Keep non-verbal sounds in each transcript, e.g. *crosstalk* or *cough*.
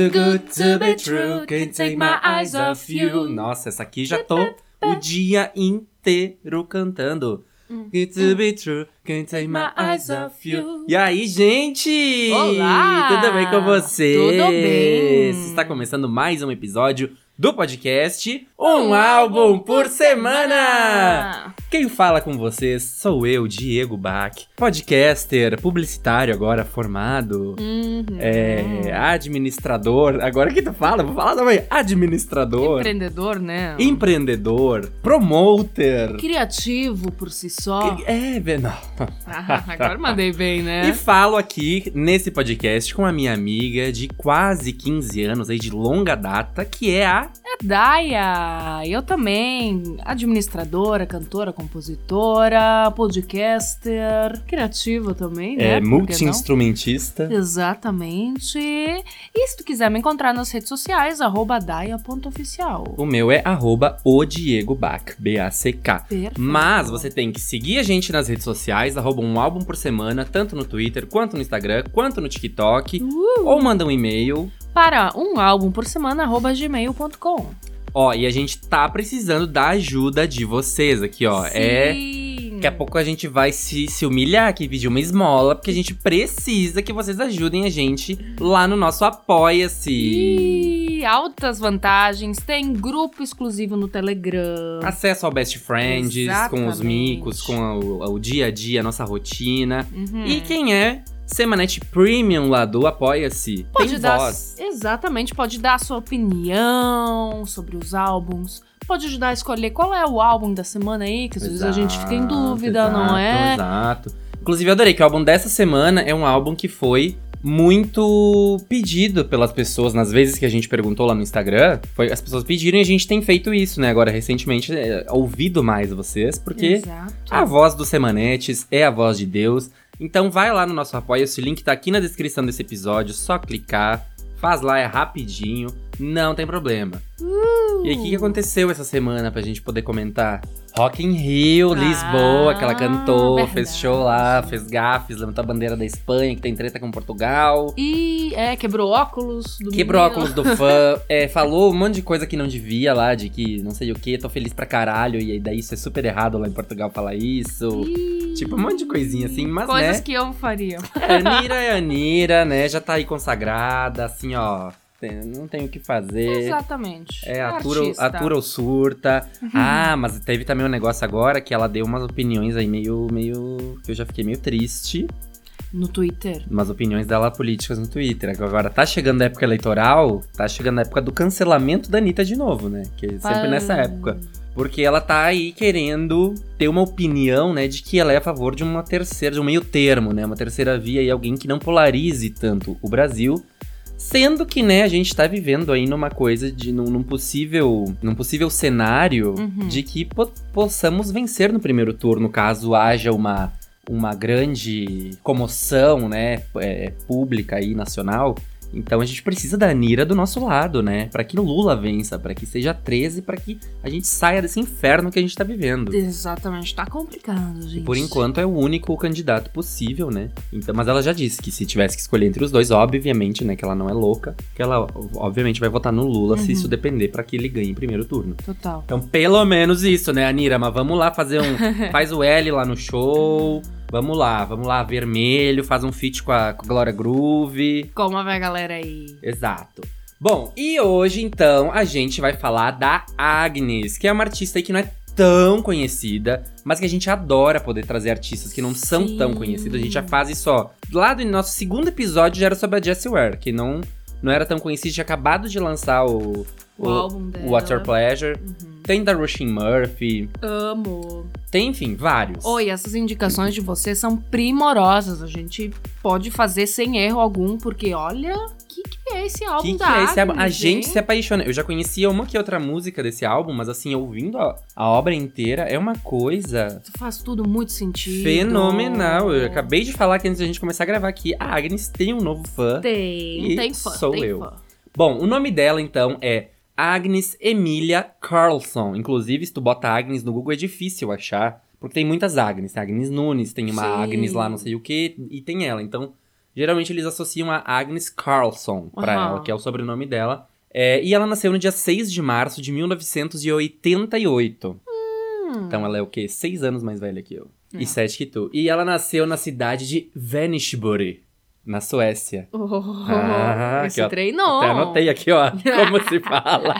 Too good to be true, can't take my eyes off you. Nossa, essa aqui já tô o dia inteiro cantando. Good to be true, can't take my eyes off you. E aí, gente? Olá! Tudo bem com você? Tudo bem. Está começando mais um episódio do podcast Um Álbum por Semana! Quem fala com vocês sou eu, Diego Bach, podcaster, publicitário agora formado, Uhum. é, administrador. Agora que tu fala, vou falar também. Administrador, Empreendedor, né? empreendedor, promoter. Criativo por si só. É, não. Ah, agora mandei bem, E né? falo aqui nesse podcast com a minha amiga de quase 15 anos aí de longa data, que é a É Daya. Eu também. Administradora, cantora, compositora, podcaster, criativa também, né? é, multi-instrumentista. Exatamente. E se tu quiser me encontrar nas redes sociais, arroba daia.oficial. O meu é arroba o Diego Bach, B-A-C-K. Mas você tem que seguir a gente nas redes sociais, arroba um álbum por semana, tanto no Twitter, quanto no Instagram, quanto no TikTok. Uh! Ou manda um e-mail. Para um álbum por semana, arroba gmail.com. Ó, e a gente tá precisando da ajuda de vocês aqui, ó. É. Sim. Daqui a pouco a gente vai se, se humilhar aqui, pedir uma esmola, porque a gente precisa que vocês ajudem a gente lá no nosso Apoia-se. Altas vantagens, tem grupo exclusivo no Telegram. Acesso ao Best Friends, com os Exatamente. micos, com o, o dia a dia, a nossa rotina. Uhum. E quem é Semanete Premium lá do Apoia-se, pode tem dar, voz. Exatamente, pode dar a sua opinião sobre os álbuns. Pode ajudar a escolher qual é o álbum da semana aí, que às vezes a gente fica em Exato, dúvida, não é? Exato. Inclusive, eu adorei que o álbum dessa semana é um álbum que foi muito pedido pelas pessoas nas vezes que a gente perguntou lá no Instagram. Foi, as pessoas pediram e a gente tem feito isso, né? Agora, recentemente, é, ouvido mais vocês, porque Exato. a voz dos Semanetes é a voz de Deus. Então vai lá no nosso apoio, esse link tá aqui na descrição desse episódio, só clicar, faz lá, é rapidinho, não tem problema. E aí, o que, aconteceu essa semana pra gente poder comentar? Rock in Rio, Ah, Lisboa, que ela cantou, fez verdade. show lá, fez gafes, levantou a bandeira da Espanha, que tem treta com Portugal. E é, quebrou óculos do Quebrou menino. óculos do fã, *laughs* é, falou um monte de coisa que não devia lá, de que não sei o que, tô feliz pra caralho, e aí daí isso é super errado lá em Portugal falar isso. Ih, Tipo, um monte de coisinha assim, mas Coisas né? que eu faria. É, Anira é Anira, né? Já tá aí consagrada, assim, ó. Tem- não tem o que fazer. Exatamente. É, atura, Artista. atura ou surta. Ah, mas teve também um negócio agora que ela deu umas opiniões aí meio, meio. que eu já fiquei meio triste. No Twitter. Umas opiniões dela políticas no Twitter. Agora tá chegando a época eleitoral, tá chegando a época do cancelamento da Anitta de novo, né? Que é sempre nessa época. Porque ela tá aí querendo ter uma opinião, né, de que ela é a favor de uma terceira, de um meio termo, né? Uma terceira via e alguém que não polarize tanto o Brasil. Sendo que, né, a gente tá vivendo aí numa coisa de. num, num possível. num possível cenário Uhum. de que po- possamos vencer no primeiro turno, caso haja uma, uma grande comoção, né, é, pública aí, nacional. Então a gente precisa da Anira do nosso lado, né? Pra que Lula vença, pra que seja 13, pra que a gente saia desse inferno que a gente tá vivendo. Exatamente, tá complicado, gente. Por enquanto é o único candidato possível, né? Então, mas ela já disse que se tivesse que escolher entre os dois, obviamente, né, que ela não é louca, que ela obviamente vai votar no Lula se Uhum. isso depender pra que ele ganhe em primeiro turno. Total. Então, pelo menos isso, né, Anira? Mas vamos lá fazer um. *laughs* faz o L lá no show. Vamos lá, vamos lá, vermelho, faz um feat com a, com a Glória Groove. Como vai galera aí? Exato. Bom, e hoje então a gente vai falar da Agnes, que é uma artista aí que não é tão conhecida, mas que a gente adora poder trazer artistas que não são Sim. tão conhecidos. A gente já faz isso, ó. Lá do nosso segundo episódio já era sobre a Jessie Ware, que não, não era tão conhecida, tinha acabado de lançar o, O, álbum dela. o Water Pleasure. Uhum. Tem da Rushin Murphy, Amo. tem, enfim, vários. Oi, essas indicações de vocês são primorosas. A gente pode fazer sem erro algum, porque olha, o que, que é esse álbum que, que da é esse álbum? A gente se apaixona. Eu já conhecia uma que outra música desse álbum, mas assim, ouvindo a, a obra inteira, é uma coisa Faz tudo muito sentido. fenomenal. Eu acabei de falar que antes da gente começar a gravar aqui, a Agnes tem um novo fã. Tem, E tem fã, sou tem eu. fã. Bom, o nome dela então é Agnes Emilia Carlson. Inclusive, se tu bota Agnes no Google é difícil achar, porque tem muitas Agnes. Tem Agnes Nunes, tem uma Sim. Agnes lá não sei o que, e tem ela. Então, geralmente eles associam a Agnes Carlson pra Aham. ela, que é o sobrenome dela. É, e ela nasceu no dia 6 de março de 1988. Então ela é o quê? Seis anos mais velha que eu. É. E sete que tu. E ela nasceu na cidade de Vänersborg, na Suécia. Oh, Ah, esse aqui, ó. treinou. Até anotei aqui, ó, *laughs* como se fala.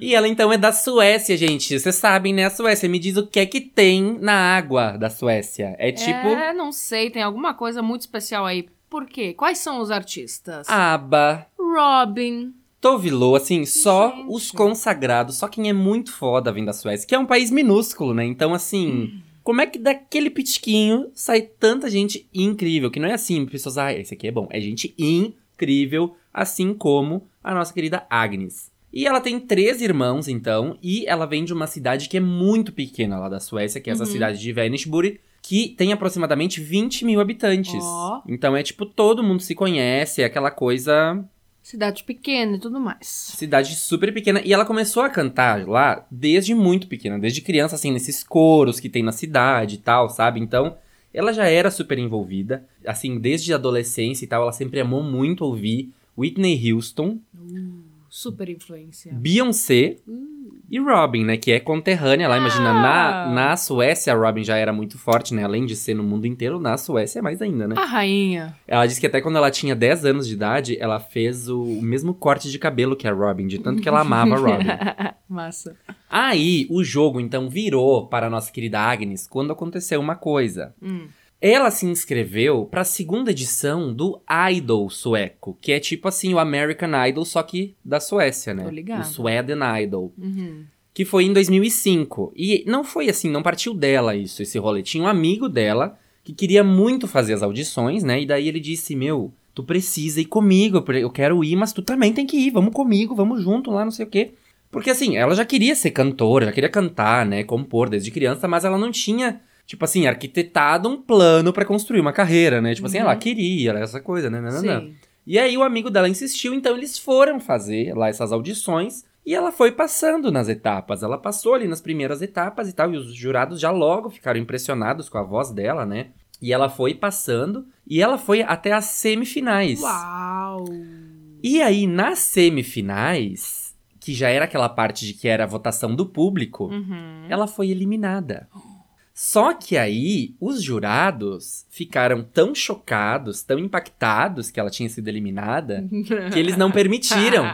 E ela então é da Suécia, gente. Vocês sabem, né? A Suécia. Me diz o que é que tem na água da Suécia. É tipo É, não sei, tem alguma coisa muito especial aí. Por quê? Quais são os artistas? aba, Robin. Tovilô, assim, só Gente. os consagrados, só quem é muito foda vem da Suécia, que é um país minúsculo, né? Então, assim, como é que daquele pitiquinho sai tanta gente incrível? Que não é assim, pessoas, ah, esse aqui é bom. É gente incrível, assim como a nossa querida Agnes. E ela tem três irmãos, então, e ela vem de uma cidade que é muito pequena lá da Suécia, que é essa Uhum. cidade de Vänersborg, que tem aproximadamente 20 mil habitantes. Ó. Então é tipo, todo mundo se conhece, é aquela coisa Cidade pequena e tudo mais. Cidade super pequena. E ela começou a cantar lá desde muito pequena, desde criança, assim, nesses coros que tem na cidade e tal, sabe? Então, ela já era super envolvida. Assim, desde adolescência e tal, ela sempre amou muito ouvir Whitney Houston, Super influência. Beyoncé e Robin, né? Que é conterrânea lá. Imagina, na, Ah. na Suécia a Robin já era muito forte, né? Além de ser no mundo inteiro, na Suécia é mais ainda, né? A rainha. Ela disse que até quando ela tinha 10 anos de idade, ela fez o mesmo corte de cabelo que a Robin, de tanto que ela amava a Robin. *laughs* Massa. Aí, o jogo então virou para a nossa querida Agnes quando aconteceu uma coisa. Hum. Ela se inscreveu para a segunda edição do Idol sueco, que é tipo assim o American Idol, só que da Suécia, né? Tô ligada. O Sweden Idol. Uhum. Que foi em 2005. E não foi assim, não partiu dela isso, esse rolê. Tinha um amigo dela que queria muito fazer as audições, né? E daí ele disse: Meu, tu precisa ir comigo, eu quero ir, mas tu também tem que ir, vamos comigo, vamos junto lá, não sei o quê. Porque assim, ela já queria ser cantora, já queria cantar, né? Compor desde criança, mas ela não tinha, tipo assim, arquitetado um plano pra construir uma carreira, né? Tipo assim, Uhum. ela queria, essa coisa, né? Não, não, não. Sim. E aí o amigo dela insistiu, então eles foram fazer lá essas audições e ela foi passando nas etapas. Ela passou ali nas primeiras etapas e tal, e os jurados já logo ficaram impressionados com a voz dela, né? E ela foi passando e ela foi até as semifinais. Uau. E aí nas semifinais, que já era aquela parte de que era a votação do público, Uhum. ela foi eliminada. Só que aí os jurados ficaram tão chocados, tão impactados que ela tinha sido eliminada, que eles não *laughs* permitiram.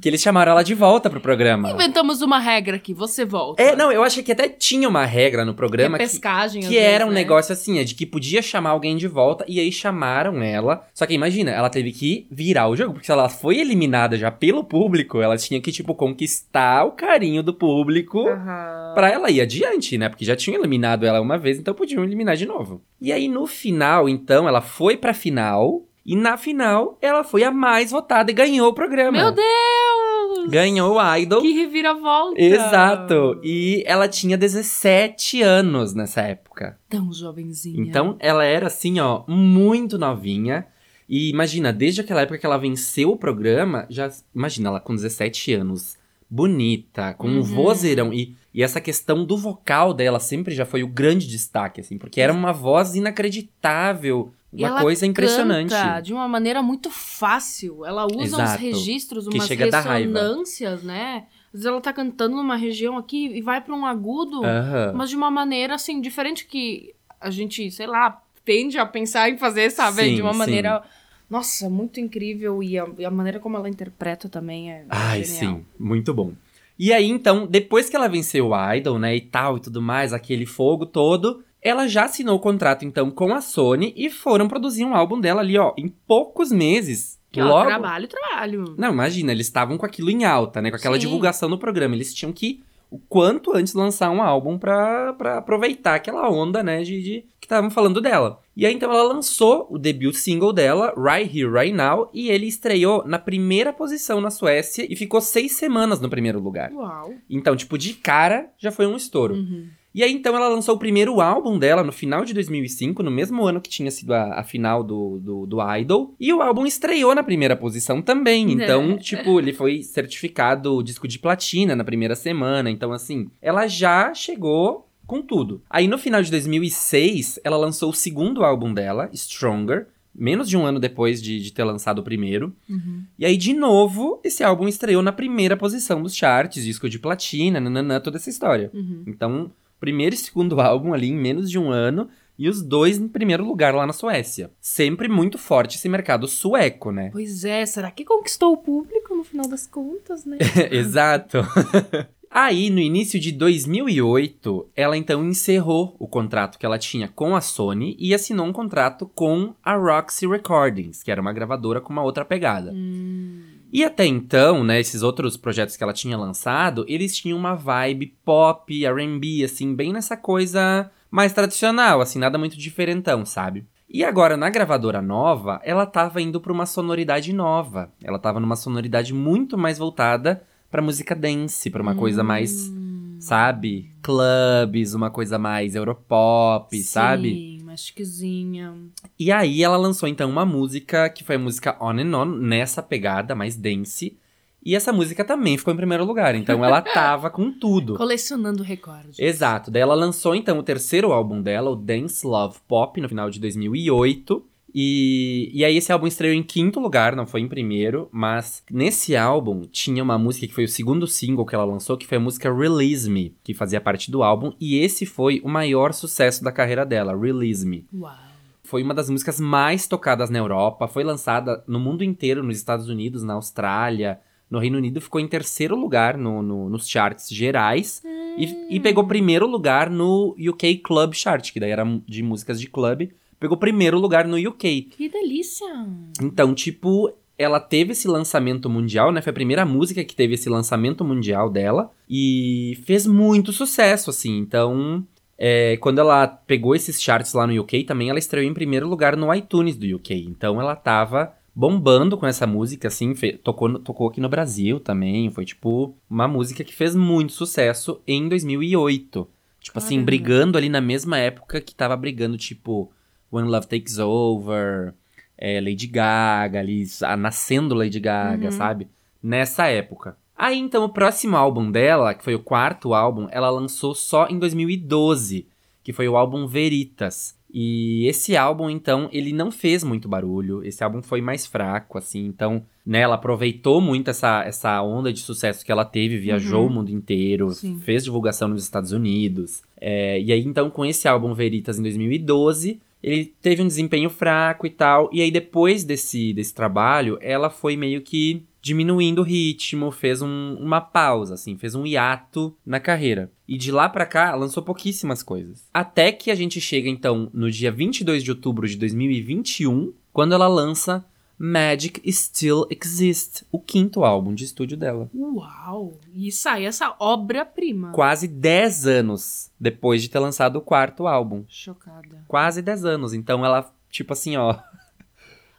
Que eles chamaram ela de volta pro programa. Inventamos uma regra aqui, você volta. É, não, eu acho que até tinha uma regra no programa que, pescagem, às que era um vezes, né? negócio assim, é de que podia chamar alguém de volta, e aí chamaram ela. Só que imagina, ela teve que virar o jogo, porque se ela foi eliminada já pelo público, ela tinha que, tipo, conquistar o carinho do público. Aham. Pra ela ir adiante, né? Porque já tinham eliminado ela uma vez, então podiam eliminar de novo. E aí no final, então, ela foi pra final. E na final, ela foi a mais votada e ganhou o programa. Meu Deus! Ganhou o Idol. Que reviravolta! Exato. E ela tinha 17 anos nessa época. Tão jovenzinha. Então, ela era assim, ó, muito novinha. E imagina, desde aquela época que ela venceu o programa, já imagina ela com 17 anos, bonita, com um Uhum. vozeirão e e essa questão do vocal dela sempre já foi o grande destaque, assim, porque era uma voz inacreditável, uma coisa impressionante. De uma maneira muito fácil. Ela usa uns Exato. registros, umas ressonâncias, né? Às vezes ela tá cantando numa região aqui e vai pra um agudo, mas de uma maneira assim, diferente que a gente, sei lá, tende a pensar em fazer, sabe? Sim, de uma sim. maneira. Nossa, muito incrível. E a, a maneira como ela interpreta também é. Ai, genial. sim, muito bom. E aí, então, depois que ela venceu o Idol, né, e tal e tudo mais, aquele fogo todo, ela já assinou o contrato, então, com a Sony e foram produzir um álbum dela ali, ó, em poucos meses. Que ó, logo. trabalho, trabalho. Não, imagina, eles estavam com aquilo em alta, né, com aquela Sim. divulgação no programa. Eles tinham que, o quanto antes, lançar um álbum pra, pra aproveitar aquela onda, né, de, de que estavam falando dela. E aí, então, ela lançou o debut single dela, Right Here, Right Now, e ele estreou na primeira posição na Suécia e ficou seis semanas no primeiro lugar. Uau. Então, tipo, de cara, já foi um estouro. Uhum. E aí, então, ela lançou o primeiro álbum dela no final de 2005, no mesmo ano que tinha sido a, a final do, do, do Idol. E o álbum estreou na primeira posição também. Então, É. tipo, ele foi certificado disco de platina na primeira semana. Então, assim, ela já chegou com tudo. Aí no final de 2006, ela lançou o segundo álbum dela, Stronger, menos de um ano depois de, de ter lançado o primeiro. Uhum. E aí, de novo, esse álbum estreou na primeira posição dos charts, disco de platina, nananã, toda essa história. Uhum. Então, primeiro e segundo álbum ali em menos de um ano. E os dois em primeiro lugar lá na Suécia. Sempre muito forte esse mercado sueco, né? Pois é, será que conquistou o público no final das contas, né? *laughs* Exato. *laughs* Aí, no início de 2008, ela então encerrou o contrato que ela tinha com a Sony e assinou um contrato com a Roxy Recordings, que era uma gravadora com uma outra pegada. Hum, E até então, né, esses outros projetos que ela tinha lançado, eles tinham uma vibe pop, R&B, assim, bem nessa coisa mais tradicional, assim, nada muito diferentão, sabe? E agora, na gravadora nova, ela tava indo pra uma sonoridade nova. Ela tava numa sonoridade muito mais voltada pra música dance, pra uma coisa mais, hum, sabe? Clubs, uma coisa mais europop, sabe? Sim, mais chiquezinha. E aí ela lançou então uma música que foi a música On and On, nessa pegada mais dance. E essa música também ficou em primeiro lugar, então ela *laughs* tava com tudo. Colecionando recordes. Exato, daí ela lançou então o terceiro álbum dela, o Dance Love Pop, no final de 2008. E, e aí esse álbum estreou em quinto lugar, não foi em primeiro, mas nesse álbum tinha uma música que foi o segundo single que ela lançou, que foi a música Release Me, que fazia parte do álbum, e esse foi o maior sucesso da carreira dela, Release Me. Uau. Foi uma das músicas mais tocadas na Europa, foi lançada no mundo inteiro, nos Estados Unidos, na Austrália, no Reino Unido, ficou em terceiro lugar no, no- nos charts gerais e, e pegou primeiro lugar no UK Club Chart, que daí era de músicas de clube, pegou primeiro lugar no UK. Que delícia. Então, tipo, ela teve esse lançamento mundial, né? Foi a primeira música que teve esse lançamento mundial dela e fez muito sucesso, assim. Então, é, quando ela pegou esses charts lá no UK, também ela estreou em primeiro lugar no iTunes do UK. Então, ela tava bombando com essa música, assim, tocou, no- tocou aqui no Brasil também. Foi, tipo, uma música que fez muito sucesso em 2008. Tipo assim, Caramba. brigando ali na mesma época que tava brigando, tipo, When Love Takes Over, é, Lady Gaga, ali, a- nascendo Lady Gaga, Uhum. sabe? Nessa época. Aí, então, o próximo álbum dela, que foi o quarto álbum, ela lançou só em 2012, que foi o álbum Veritas. E esse álbum, então, ele não fez muito barulho, esse álbum foi mais fraco, assim, então, né, ela aproveitou muito essa, essa onda de sucesso que ela teve, viajou Uhum. o mundo inteiro, Sim. fez divulgação nos Estados Unidos. É, e aí, então, com esse álbum Veritas em 2012, ele teve um desempenho fraco e tal. E aí, depois desse, desse trabalho, ela foi meio que diminuindo o ritmo, fez um- uma pausa, assim, fez um hiato na carreira. E de lá pra cá, lançou pouquíssimas coisas. Até que a gente chega, então, no dia 22 de outubro de 2021, quando ela lança Magic Still Exist, o quinto álbum de estúdio dela. Uau. E sai essa obra-prima. Quase 10 anos depois de ter lançado o quarto álbum. Chocada. Quase 10 anos. Então ela, tipo assim, ó.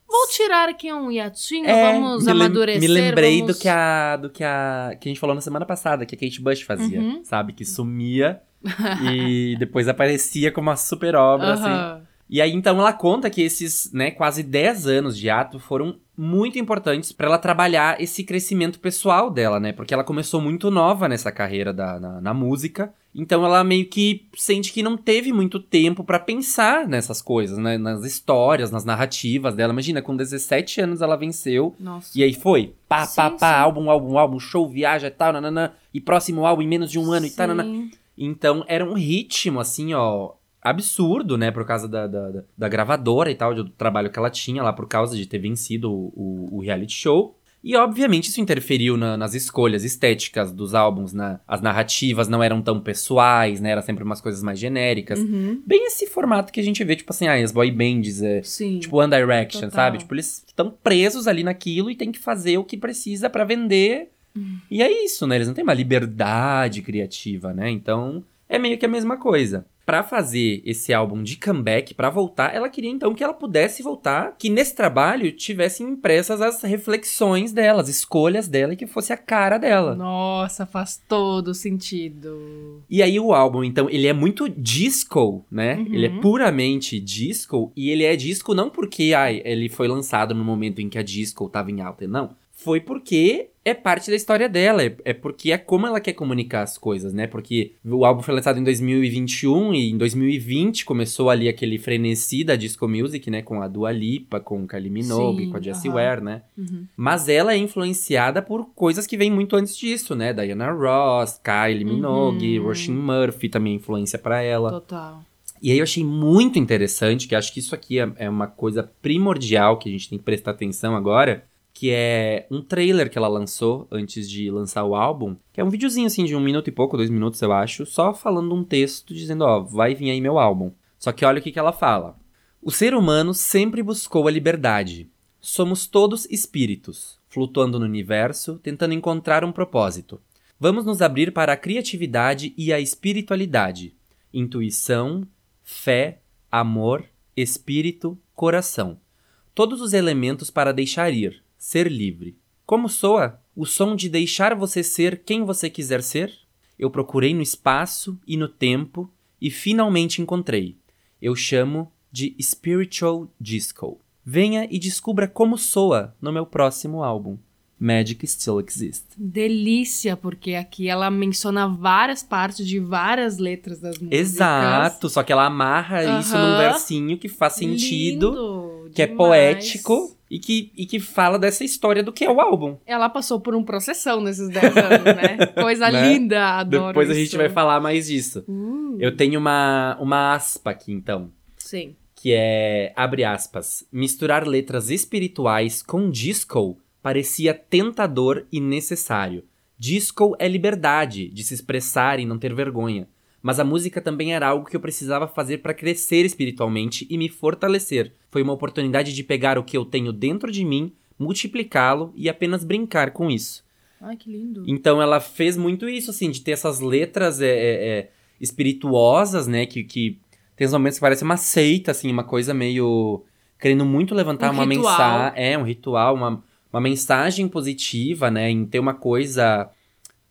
Vou tirar aqui um hiatinho, É, vamos me, amadurecer. me lembrei vamos... do que a do que a que a gente falou na semana passada, que a Kate Bush fazia, Uhum. sabe, que sumia *laughs* e depois aparecia como uma super obra assim. E aí então ela conta que esses, né, quase 10 anos de ato foram muito importantes pra ela trabalhar esse crescimento pessoal dela, né? Porque ela começou muito nova nessa carreira da, na, na música. Então ela meio que sente que não teve muito tempo pra pensar nessas coisas, né? Nas histórias, nas narrativas dela. Imagina, com 17 anos ela venceu Nossa. e aí foi, pá, pá, Sim, pá, sim. álbum, álbum, álbum, show, viaja e tal, nananã. E próximo álbum em menos de um ano e tal, nananã. Sim. Então era um ritmo, assim, ó, absurdo, né? Por causa da, da, da- gravadora e tal, do trabalho que ela tinha lá, por causa de ter vencido o, o- o reality show. E, obviamente, isso interferiu na- nas escolhas estéticas dos álbuns, né? As narrativas não eram tão pessoais, né? Era sempre umas coisas mais genéricas. Uhum. Bem esse formato que a gente vê, tipo assim, ah, as boy bands, é, Sim. tipo One Direction, Total. sabe? Tipo, eles estão presos ali naquilo e tem que fazer o que precisa pra vender. Hum. E é isso, né? Eles não têm uma liberdade criativa, né? Então, é meio que a mesma coisa. Pra fazer esse álbum de comeback, pra voltar, ela queria então que ela pudesse voltar, que nesse trabalho tivessem impressas as reflexões dela, as escolhas dela e que fosse a cara dela. Nossa, faz todo sentido. E aí o álbum, então, ele é muito disco, né? Uhum. Ele é puramente disco, e ele é disco não porque ai, ele foi lançado no momento em que a disco tava em alta, não. Foi porque é parte da história dela, é, é, porque é como ela quer comunicar as coisas, né? Porque o álbum foi lançado em 2021 e em 2020 começou ali aquele frenesi da disco music, né? Com a Dua Lipa, com o Kylie Minogue, Sim, com a Jessie aham. Ware, né? Uhum. Mas ela é influenciada por coisas que vêm muito antes disso, né? Diana Ross, Kylie Minogue, Uhum. Roisin Murphy também é influência pra ela. Total. E aí eu achei muito interessante, que acho que isso aqui é, é uma coisa primordial que a gente tem que prestar atenção agora, que é um trailer que ela lançou antes de lançar o álbum, que é um videozinho assim de um minuto e pouco, dois minutos eu acho, só falando um texto dizendo, ó, vai vir aí meu álbum. Só que olha o que, que ela fala. O ser humano sempre buscou a liberdade. Somos todos espíritos, flutuando no universo, tentando encontrar um propósito. Vamos nos abrir para a criatividade e a espiritualidade. Intuição, fé, amor, espírito, coração. Todos os elementos para deixar ir, ser livre. Como soa? O som de deixar você ser quem você quiser ser? Eu procurei no espaço e no tempo e finalmente encontrei. Eu chamo de Spiritual Disco. Venha e descubra como soa no meu próximo álbum. Magic Still Exists. Delícia, porque aqui ela menciona várias partes de várias letras das músicas. Exato, só que ela amarra isso num versinho que faz sentido, Lindo que é demais. poético e que, e que fala dessa história do que é o álbum. Ela passou por um processão nesses 10 anos, né? *laughs* Coisa Né? linda, adoro Depois a isso. gente vai falar mais disso. Uh, Eu tenho uma, uma aspa aqui, então, Sim. que é, abre aspas, misturar letras espirituais com disco parecia tentador e necessário. Disco é liberdade de se expressar e não ter vergonha. Mas a música também era algo que eu precisava fazer para crescer espiritualmente e me fortalecer. Foi uma oportunidade de pegar o que eu tenho dentro de mim, multiplicá-lo e apenas brincar com isso. Ai, que lindo. Então ela fez muito isso, assim, de ter essas letras é, é, é, espirituosas, né? Que, que tem uns momentos que parece uma seita, assim, uma coisa meio. querendo muito levantar Um uma mensagem. É, um ritual, uma, uma mensagem positiva, né? Em ter uma coisa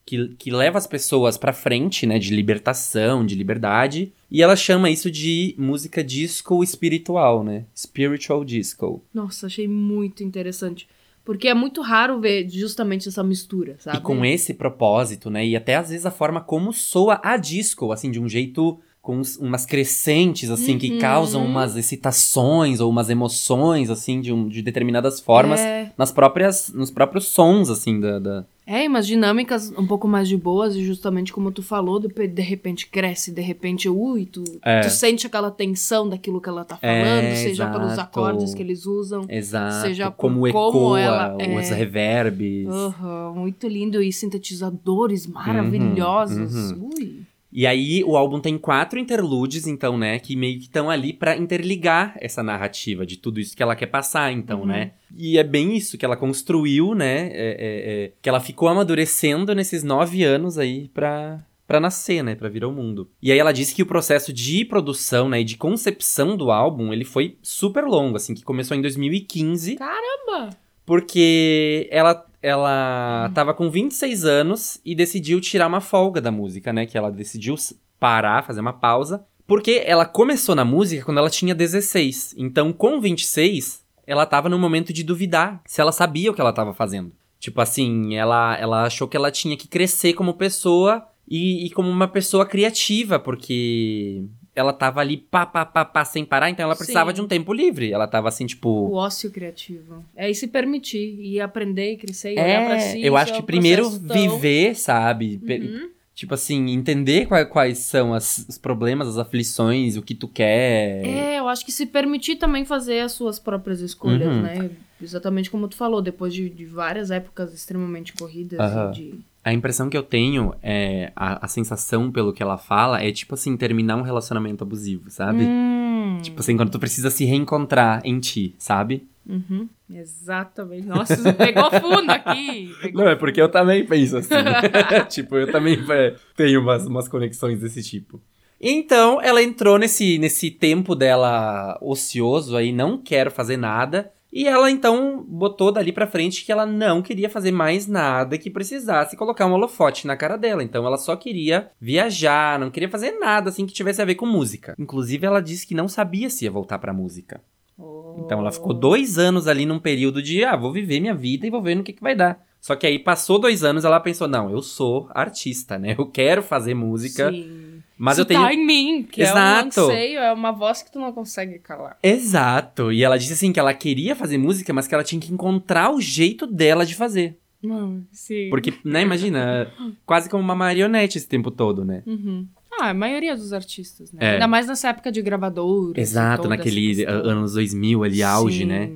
que, que leva as pessoas pra frente, né? De libertação, de liberdade. E ela chama isso de música disco espiritual, né? Spiritual disco. Nossa, achei muito interessante. Porque é muito raro ver justamente essa mistura, sabe? E com esse propósito, né? E até às vezes a forma como soa a disco, assim, de um jeito com umas crescentes, assim, que Uhum. causam umas excitações ou umas emoções, assim, de, um- de determinadas formas É, nas próprias, nos próprios sons, assim, da. da- é, umas dinâmicas um pouco mais de boas, e justamente como tu falou, de, de repente cresce, de repente, ui, tu, É. tu sente aquela tensão daquilo que ela tá É, falando, seja pelos exato. acordes que eles usam. Exato. Seja como como ecoa ela os é. reverbes. Aham, muito lindo. E sintetizadores maravilhosos. uhum. Ui. E aí, o álbum tem quatro interludes, então, né? Que meio que estão ali pra interligar essa narrativa de tudo isso que ela quer passar, então, Uhum. né? E é bem isso que ela construiu, né? é- é- é, que ela ficou amadurecendo nesses nove anos aí pra, pra nascer, né? Pra vir ao mundo. E aí ela disse que o processo de produção, né? E de concepção do álbum, ele foi super longo, assim. Que começou em 2015. Caramba! Porque ela, ela tava com 26 anos e decidiu tirar uma folga da música, né? Que ela decidiu parar, fazer uma pausa. Porque ela começou na música quando ela tinha 16. Então, com 26, ela tava no momento de duvidar se ela sabia o que ela tava fazendo. Tipo assim, ela, ela achou que ela tinha que crescer como pessoa e, e como uma pessoa criativa, porque ela tava ali pá, pá, pá, pá, sem parar, então ela precisava Sim. de um tempo livre. Ela tava assim, tipo. O ócio criativo. É e se permitir, e aprender, e crescer, e olhar pra si. É, eu acho é que um primeiro tão- viver, sabe? Uhum. Tipo assim, entender qua- quais, são as- os problemas, as aflições, o que tu quer. É, eu acho que se permitir também fazer as suas próprias escolhas, Uhum. né? Exatamente como tu falou, depois de, de várias épocas extremamente corridas Aham. de. A impressão que eu tenho, é a, a sensação pelo que ela fala, é tipo assim, terminar um relacionamento abusivo, sabe? Hum. Tipo assim, quando tu precisa se reencontrar em ti, sabe? Uhum. Exatamente. Nossa, pegou fundo aqui. Pegou Não, é porque eu também penso assim. *laughs* *laughs* tipo, eu também é, tenho umas, umas conexões desse tipo. Então, ela entrou nesse, nesse tempo dela ocioso aí, não quero fazer nada. E ela então botou dali pra frente que ela não queria fazer mais nada que precisasse colocar um holofote na cara dela. Então ela só queria viajar, não queria fazer nada assim que tivesse a ver com música. Inclusive ela disse que não sabia se ia voltar pra música. Oh. Então ela ficou dois anos ali num período de, ah, vou viver minha vida e vou ver no que, que vai dar. Só que aí passou dois anos, ela pensou: não, eu sou artista, né? Eu quero fazer música. Sim. Mas eu tenho. tá em mim, que é um Exato. anseio, é uma voz que tu não consegue calar. Exato. E ela disse assim que ela queria fazer música, mas que ela tinha que encontrar o jeito dela de fazer. Não, sim. Porque, né, imagina, quase como uma marionete esse tempo todo, né? Uhum. Ah, a maioria dos artistas, né? É. Ainda mais nessa época de gravadora. Exato, naquele anos 2000 ali, auge, né?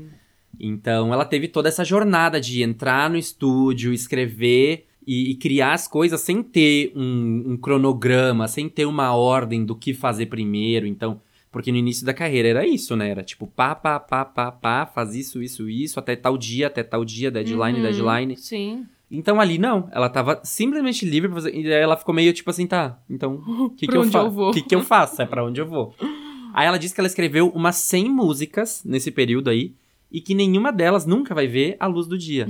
Então ela teve toda essa jornada de entrar no estúdio, escrever e, e criar as coisas sem ter um, um cronograma, sem ter uma ordem do que fazer primeiro. Então, porque no início da carreira era isso, né? Era tipo pá, pá, pá, pá, pá, faz isso, isso, isso, até tal dia, até tal dia, deadline, Uhum, deadline. Sim. Então ali não, ela tava simplesmente livre pra fazer. E aí ela ficou meio tipo assim, tá, então *laughs* o que, que eu faço? O que, que eu faço? É pra onde eu vou. *laughs* Aí ela disse que ela escreveu umas 100 músicas nesse período aí e que nenhuma delas nunca vai ver a luz do dia.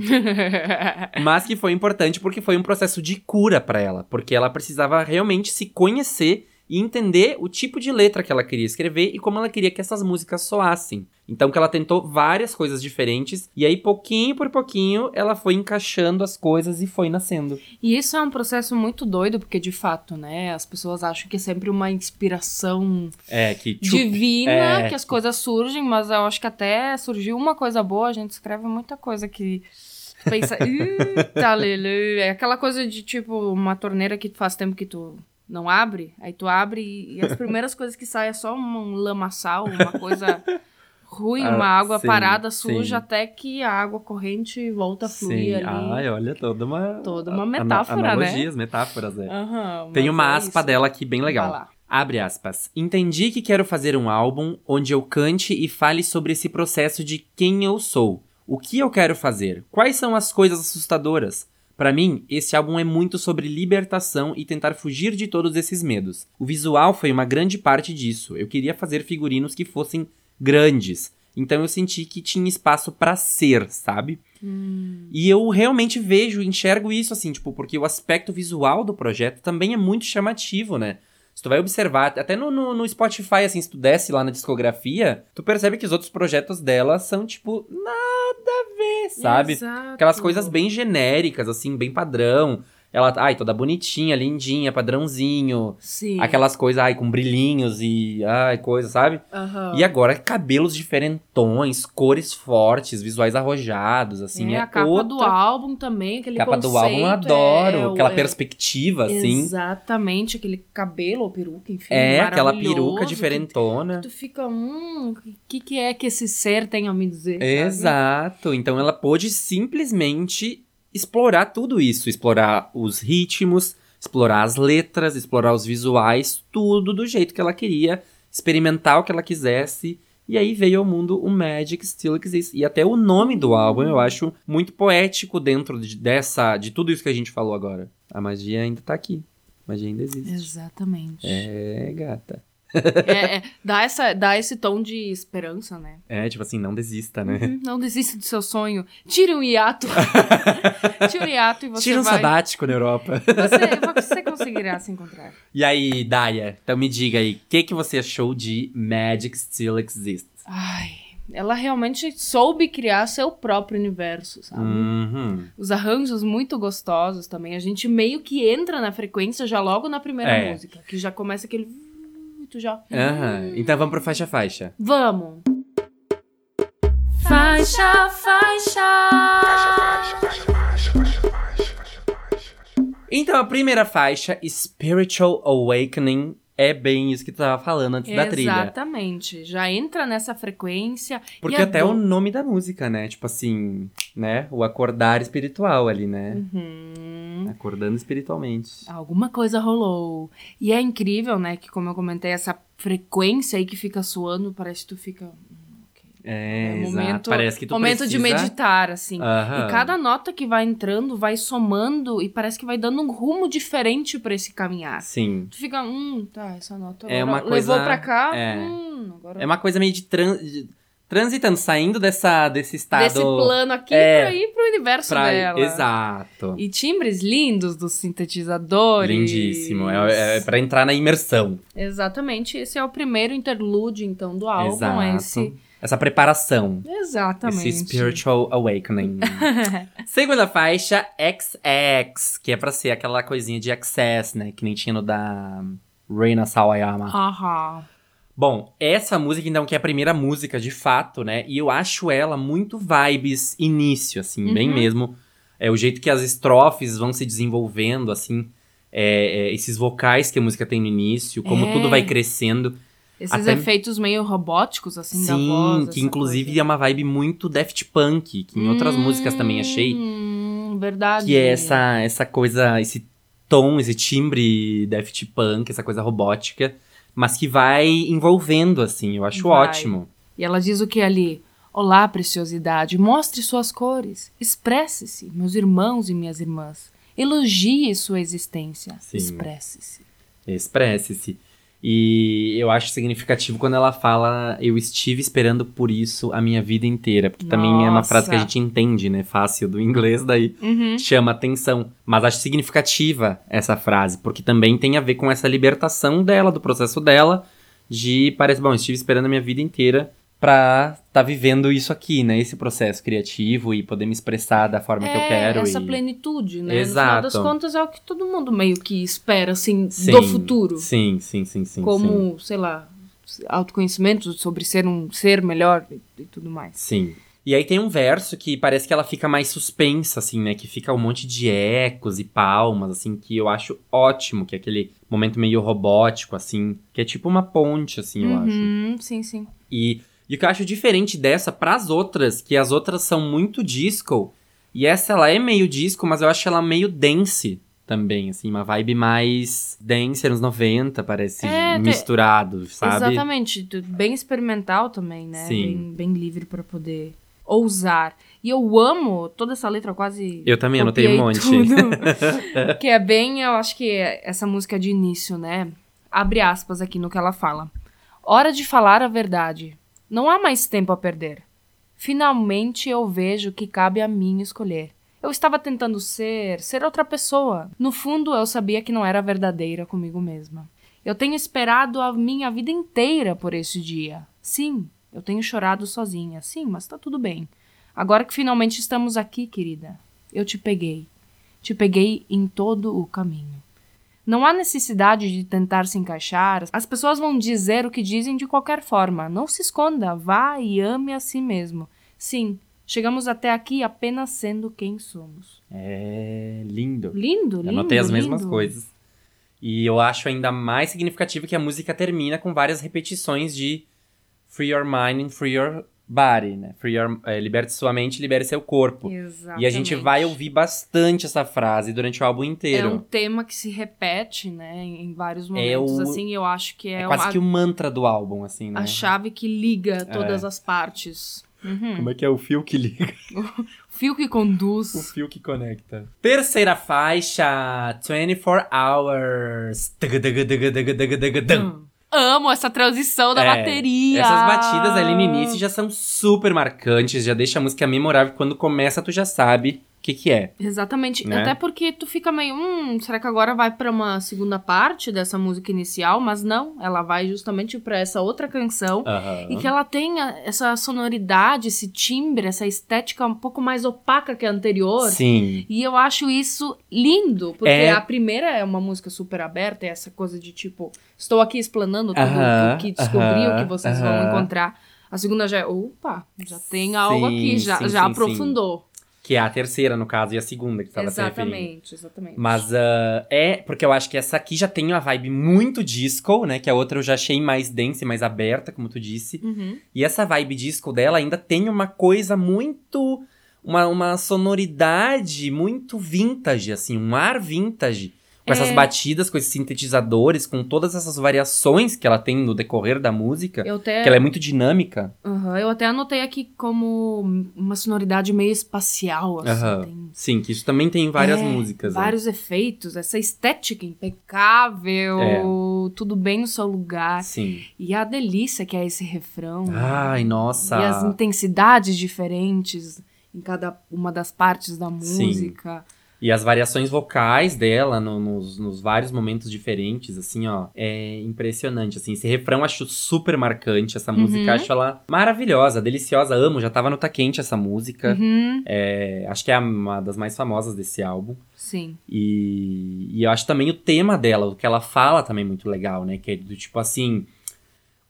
*laughs* Mas que foi importante porque foi um processo de cura pra ela, porque ela precisava realmente se conhecer e entender o tipo de letra que ela queria escrever e como ela queria que essas músicas soassem. Então que ela tentou várias coisas diferentes e aí pouquinho por pouquinho ela foi encaixando as coisas e foi nascendo. E isso é um processo muito doido, porque de fato, né? As pessoas acham que é sempre uma inspiração É, que divina, é. que as coisas surgem, mas eu acho que até surgiu uma coisa boa, a gente escreve muita coisa que pensa, Lele. É aquela coisa de tipo uma torneira que faz tempo que tu não abre, aí tu abre e, e as primeiras *laughs* coisas que saem é só um lamaçal, uma coisa ruim, Ah, uma água sim, parada, sim. suja, até que a água corrente volta a fluir Sim, ali. ai, olha, toda uma... Toda uma ana- metáfora, né? Analogias, metáforas, é. Aham, Tem uma é aspa isso. dela aqui bem legal. Abre aspas. Entendi que quero fazer um álbum onde eu cante e fale sobre esse processo de quem eu sou. O que eu quero fazer? Quais são as coisas assustadoras? Pra mim, esse álbum é muito sobre libertação e tentar fugir de todos esses medos. O visual foi uma grande parte disso. Eu queria fazer figurinos que fossem grandes. Então eu senti que tinha espaço pra ser, sabe? Hum. E eu realmente vejo, enxergo isso assim, tipo, porque o aspecto visual do projeto também é muito chamativo, né? Se tu vai observar, até no, no, no Spotify, assim, se tu desce lá na discografia, tu percebe que os outros projetos dela são, tipo, nada a ver, sabe? Exato. Aquelas coisas bem genéricas, assim, bem padrão. Ela, ai, toda bonitinha, lindinha, padrãozinho. Sim. Aquelas coisas, ai, com brilhinhos e, ai, coisa, sabe? Aham. E agora, cabelos diferentões, cores fortes, visuais arrojados, assim. é, É, a capa outra... do álbum também, aquele capa do álbum eu adoro. é- aquela é- perspectiva, assim. Exatamente, aquele cabelo ou peruca, enfim. É, aquela peruca que- diferentona. Que tu fica, hum, o que, que é que esse ser tem a me dizer? sabe? Exato. Então ela pôde simplesmente explorar tudo isso. Explorar os ritmos, explorar as letras, explorar os visuais, tudo do jeito que ela queria, experimentar o que ela quisesse. E aí veio ao mundo o Magic Still Exists. E até o nome do álbum eu acho muito poético dentro de, dessa, de tudo isso que a gente falou agora. A magia ainda tá aqui. A magia ainda existe. Exatamente. É, gata. É, é, dá, essa, dá esse tom de esperança, né? É, tipo assim, não desista, né? Uhum, Não desista do seu sonho. Tire um hiato. *laughs* Tire um hiato e você Tira um vai... sabático na Europa. Você, você conseguirá se encontrar. E aí, Daya, então me diga aí, o que, que você achou de Magic Still Exists? Ai, ela realmente soube criar seu próprio universo, sabe? Uhum. Os arranjos muito gostosos também. A gente meio que entra na frequência já logo na primeira É. música. Que já começa aquele... Tu já... Aham. Então vamos pro faixa a faixa. Vamos! Faixa, faixa! Então a primeira faixa, Spiritual Awakening, é bem isso que tu tava falando antes da trilha. Exatamente. Já entra nessa frequência. Porque até do- o nome da música, né? Tipo assim, né? O acordar espiritual ali, né? Uhum. Acordando espiritualmente. Alguma coisa rolou. E é incrível, né? Que como eu comentei, essa frequência aí que fica suando, parece que tu fica. É, É exato. momento- Parece que tu Momento de precisa- meditar, assim. Aham. E cada nota que vai entrando vai somando e parece que vai dando um rumo diferente pra esse caminhar. Sim. Tu fica, hum, tá, essa nota É uma coisa- levou pra cá, é. hum, agora... É uma coisa meio de, tran... de transitando, saindo dessa, desse estado. Desse plano aqui É. pra ir pro universo pra- dela. Exato. E timbres lindos dos sintetizadores. Lindíssimo. É, é pra entrar na imersão. Exatamente. Esse é o primeiro interlúdio, então, do álbum. Exato. É esse... Essa preparação. Exatamente. Esse spiritual awakening. *laughs* Segunda faixa, XX, que é pra ser aquela coisinha de access, né? Que nem tinha no da Reina Sawayama. Aham. Bom, essa música, então, que é a primeira música, de fato, né? E eu acho ela muito vibes início, assim, bem Uhum. mesmo. É o jeito que as estrofes vão se desenvolvendo, assim. é, é, esses vocais que a música tem no início, como É. tudo vai crescendo. Esses Até- efeitos meio robóticos, assim, da Sim, voz. que essa inclusive coisa. é uma vibe muito Daft Punk, que em outras músicas também achei. Hum, verdade. Que é essa, essa coisa, esse tom, esse timbre Daft Punk, essa coisa robótica, mas que vai envolvendo, assim, eu acho Vai. ótimo. E ela diz o que ali? Olá, preciosidade, mostre suas cores. Expresse-se, meus irmãos e minhas irmãs. Elogie sua existência. Sim. Expresse-se. Expresse-se. E eu acho significativo quando ela fala eu estive esperando por isso a minha vida inteira, porque também é uma frase que a Nossa. gente entende, né, fácil do inglês, daí Uhum. chama atenção. Mas acho significativa essa frase, porque também tem a ver com essa libertação dela, do processo dela, de parece, bom, estive esperando a minha vida inteira pra tá vivendo isso aqui, né? Esse processo criativo e poder me expressar da forma que eu É, quero. essa e... plenitude, né? Exato. No final das contas é o que todo mundo meio que espera, assim, Sim, do futuro. Sim, sim, sim, sim. sim. como, sei lá, autoconhecimento sobre ser um ser melhor e, e tudo mais. Sim. E aí tem um verso que parece que ela fica mais suspensa, assim, né? Que fica um monte de ecos e palmas, assim, que eu acho ótimo, que é aquele momento meio robótico, assim, que é tipo uma ponte, assim, eu acho. Uhum, sim, sim. E, e o que eu acho diferente dessa pras outras, que as outras são muito disco, e essa ela é meio disco, mas eu acho ela meio dance também, assim, uma vibe mais dance anos 90, parece É, te- misturado, sabe? Exatamente. Bem experimental também, né? Sim. Bem, bem livre pra poder ousar. E eu amo toda essa letra, eu quase. Eu também anotei um monte. *laughs* que é bem, eu acho que é essa música de início, né? Abre aspas aqui no que ela fala. Hora de falar a verdade. Não há mais tempo a perder. Finalmente eu vejo que cabe a mim escolher. Eu estava tentando ser, ser outra pessoa. No fundo, eu sabia que não era verdadeira comigo mesma. Eu tenho esperado a minha vida inteira por esse dia. Sim, eu tenho chorado sozinha. Sim, mas tá tudo bem. Agora que finalmente estamos aqui, querida, eu te peguei. Te peguei em todo o caminho. Não há necessidade de tentar se encaixar. As pessoas vão dizer o que dizem de qualquer forma. Não se esconda, vá e ame a si mesmo. Sim, chegamos até aqui apenas sendo quem somos. É lindo. Lindo, lindo. Anotei as mesmas lindo. coisas. E eu acho ainda mais significativo que a música termina com várias repetições de Free Your Mind and Free Your Body, né? Free your, é, liberte sua mente, libere seu corpo. Exatamente. E a gente vai ouvir bastante essa frase durante o álbum É inteiro. um tema que se repete, né, em vários É momentos, o- assim, eu acho que é, É, quase uma- que o mantra do álbum, assim, né? a chave que liga todas É. as partes. Uhum. Como é que é o fio que liga? *laughs* Fio que conduz. O fio que conecta. Terceira faixa, 24 Hours. Hum. Amo essa transição da É, bateria. Essas batidas ali no início já são super marcantes, já deixa a música memorável. Quando começa, tu já sabe que que é. Exatamente. Né? Até porque tu fica meio, hum, será que agora vai pra uma segunda parte dessa música inicial? Mas não, ela vai justamente pra essa outra canção. E que ela tenha essa sonoridade, esse timbre, essa estética um pouco mais opaca que a anterior. Sim. E eu acho isso lindo, porque É. a primeira é uma música super aberta, é essa coisa de tipo, estou aqui explanando tudo o que descobri, o que vocês vão encontrar. A segunda já é, opa, já tem algo Sim, aqui, já, sim, já sim, aprofundou. Que é a terceira, no caso, e a segunda que estava se referindo. Exatamente, exatamente. Mas ah, é, porque eu acho que essa aqui já tem uma vibe muito disco, né? Que a outra eu já achei mais densa e mais aberta, como tu disse. Uhum. E essa vibe disco dela ainda tem uma coisa muito. Uma, uma sonoridade muito vintage, assim, um ar vintage. Com essas É. batidas, com esses sintetizadores, com todas essas variações que ela tem no decorrer da música. Até, Que ela é muito dinâmica. Aham, eu até anotei aqui como uma sonoridade meio espacial, assim. Aham. tem Sim, que isso também tem em várias É, músicas. né? vários efeitos, essa estética impecável, tudo bem no seu lugar. Sim. E a delícia que é esse refrão. Ai, nossa. E as intensidades diferentes em cada uma das partes da Sim. Música. E as variações vocais dela no- nos, nos vários momentos diferentes, assim, ó, é impressionante, assim. Esse refrão eu acho super marcante, essa música, Uhum. acho ela maravilhosa, deliciosa, amo, já tava no Tá Quente essa música. Uhum, É, acho que é uma das mais famosas desse álbum. sim. E, e eu acho também o tema dela, o que ela fala também muito legal, né? Que é do tipo assim,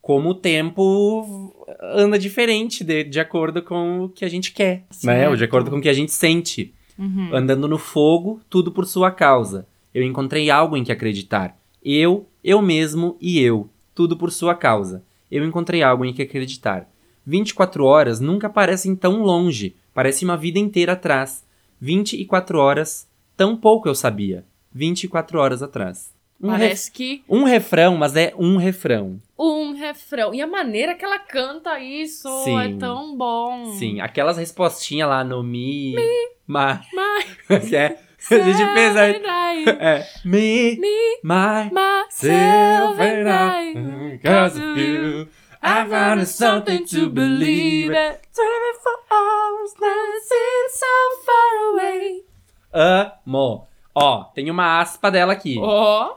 como o tempo anda diferente de, de acordo com o que a gente quer, né? Ou de acordo com o que a gente sente. Uhum. Andando no fogo, tudo por sua causa. Eu encontrei algo em que acreditar. Eu, eu mesmo e eu. Tudo por sua causa. Eu encontrei algo em que acreditar. 24 horas nunca parecem tão longe. Parece uma vida inteira atrás. 24 horas, tão pouco eu sabia. 24 horas atrás. Um, ref- Parece que um refrão, mas é um refrão. um refrão. E a maneira que ela canta isso Sim. é tão bom. Sim, aquelas respostinhas lá no mi, ma, My que *laughs* é, a gente night, É, me, me, my, myself Silver and I. because of you. I found something to believe in. 24 hours Dancing so far away. Amo. Ó, tem uma aspa dela aqui. Ó.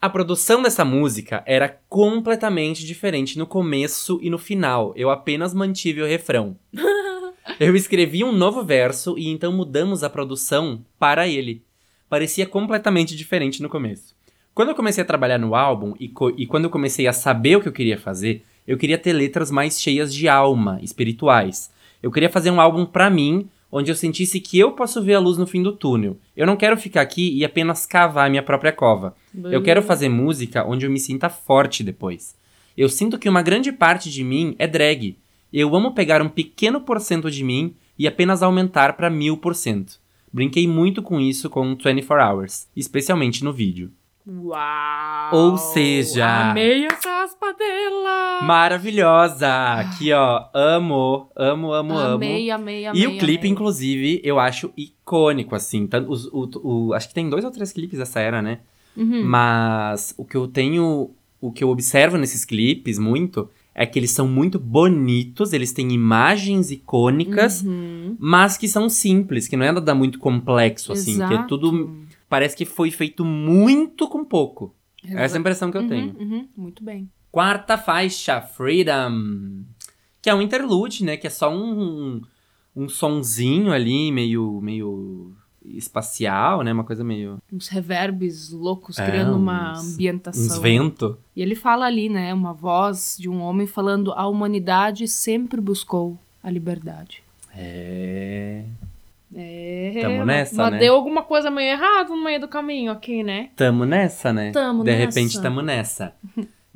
A produção dessa música era completamente diferente no começo e no final. Eu apenas mantive o refrão. *laughs* Eu escrevi um novo verso e então mudamos a produção para ele. Parecia completamente diferente no começo. Quando eu comecei a trabalhar no álbum e, e quando eu comecei a saber o que eu queria fazer, eu queria ter letras mais cheias de alma, espirituais. Eu queria fazer um álbum pra mim, onde eu sentisse que eu posso ver a luz no fim do túnel. Eu não quero ficar aqui e apenas cavar minha própria cova. Eu quero fazer música onde eu me sinta forte depois. Eu sinto que uma grande parte de mim é drag. Eu amo pegar um pequeno porcento de mim e apenas aumentar para mil por cento. Brinquei muito com isso com 24 Hours, especialmente no vídeo. Uau! Ou seja- Amei essa aspa dela! Maravilhosa! Aqui, ó, amo, amo, amo, amo. Amei, amei, amei. E o clipe, amei. inclusive, eu acho icônico, assim. Tanto os- o, o- acho que tem dois ou três clipes dessa era, né? Uhum. Mas o que eu tenho. O que eu observo nesses clipes muito é que eles são muito bonitos, eles têm imagens icônicas, Uhum. mas que são simples, que não é nada muito complexo, assim. Que é Exato. tudo. Parece que foi feito muito com pouco. Essa é a Exato. impressão que eu Uhum, tenho. uhum, Muito bem. Quarta faixa, Freedom. Que é um interlude, né? Que é só um, um sonzinho ali, meio, meio espacial, né? Uma coisa meio. Uns reverbes loucos, É, criando uma uns- ambientação. Uns vento. E ele fala ali, né? Uma voz de um homem falando: a humanidade sempre buscou a liberdade. É. É. Tamo nessa, mas né? deu alguma coisa meio errada no meio do caminho aqui, né? Tamo nessa, né? Tamo De nessa. repente tamo nessa.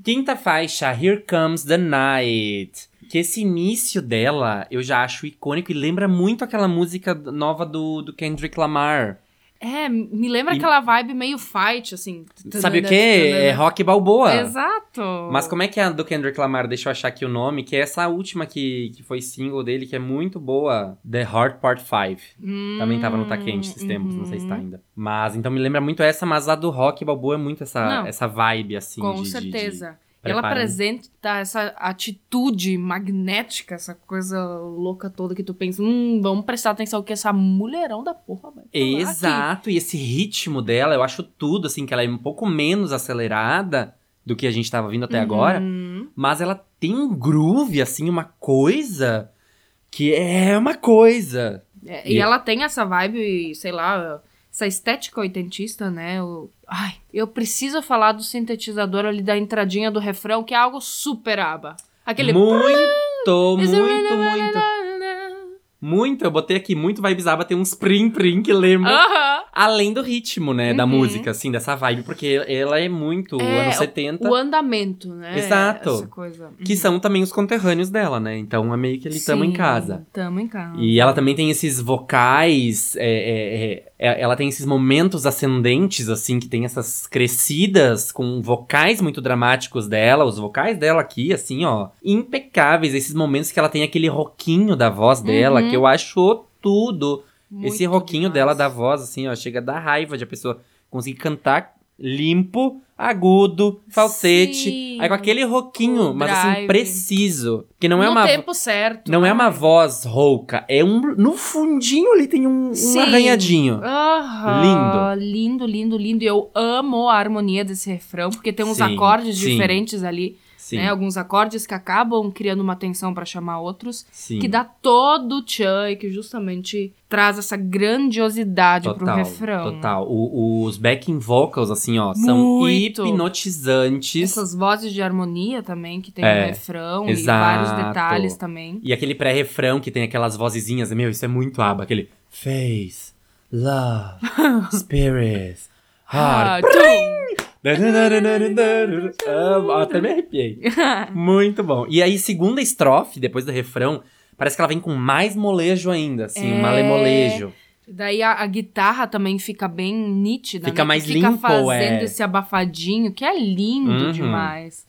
Quinta faixa, Here Comes the Night. Que esse início dela eu já acho icônico e lembra muito aquela música nova do, do Kendrick Lamar. É, me lembra E- aquela vibe meio fight, assim. Sabe o quê? É rock balboa. Exato. Mas como é que é a do Kendrick Lamar? Deixa eu achar aqui o nome, que é essa última que, que foi single dele, que é muito boa. The Heart Part 5. Também tava no Tá Quente esses tempos, não sei se tá Hum, ainda. Mas, então me lembra muito essa, mas a do rock balboa é muito essa, Não. essa vibe, assim. Com de- de- certeza. de Ela apresenta essa atitude magnética, essa coisa louca toda que tu pensa, hum, vamos prestar atenção que essa mulherão da porra vai falar aqui. Exato, e esse ritmo dela, eu acho tudo, assim, que ela é um pouco menos acelerada do que a gente tava vindo até agora, Uhum. mas ela tem um groove, assim, uma coisa que é uma coisa. É, e E- ela tem essa vibe, sei lá, essa estética oitentista, né? O... Ai, eu preciso falar do sintetizador ali da entradinha do refrão, que é algo super aba. Aquele. Muito, muito, muito, Muito, eu botei aqui, muito vibes ABBA, tem uns prim-prim que lembra. Aham. Além do ritmo, né, da Uhum. música, assim, dessa vibe, porque ela é muito É, anos 70. O andamento, né? Exato. Essa coisa. Que Uhum. são também os conterrâneos dela, né? Então é meio que ele tamo em Sim, casa. Tamo em casa. E ela também tem esses vocais, é, é, é, é, ela tem esses momentos ascendentes, assim, que tem essas crescidas com vocais muito dramáticos dela. Os vocais dela aqui, assim, ó, impecáveis. Esses momentos que ela tem aquele roquinho da voz dela, Uhum. que eu acho tudo. Esse Muito roquinho demais. dela da voz, assim, ó, chega a dar raiva de a pessoa conseguir cantar limpo, agudo, falsete. Sim. Aí com aquele roquinho, mas assim, preciso. Que não é no uma. tempo certo. Não é né? uma voz rouca, é um. No fundinho ali tem um, um arranhadinho. Aham, Lindo, lindo, lindo. E eu amo a harmonia desse refrão, porque tem uns Sim, acordes sim. diferentes ali, Sim. né? Alguns acordes que acabam criando uma tensão pra chamar outros, sim. que dá todo o tchan e que justamente traz essa grandiosidade pro Total, refrão. Total. O- os backing vocals, assim, ó, são Muito. hipnotizantes. Essas vozes de harmonia também, que tem É, no refrão, exato. e vários detalhes também. E aquele pré-refrão que tem aquelas vozezinhas, meu, isso é muito aba. Aquele face, love, *laughs* spirit, Ah, heart. tum. Amo, até me arrepiei. *laughs* Muito bom. E aí, segunda estrofe, depois do refrão, parece que ela vem com mais molejo ainda, assim, É. malemolejo. Daí a, a guitarra também fica bem nítida, Fica né? mais fica limpo, fazendo é. esse abafadinho, que é lindo Uhum. demais.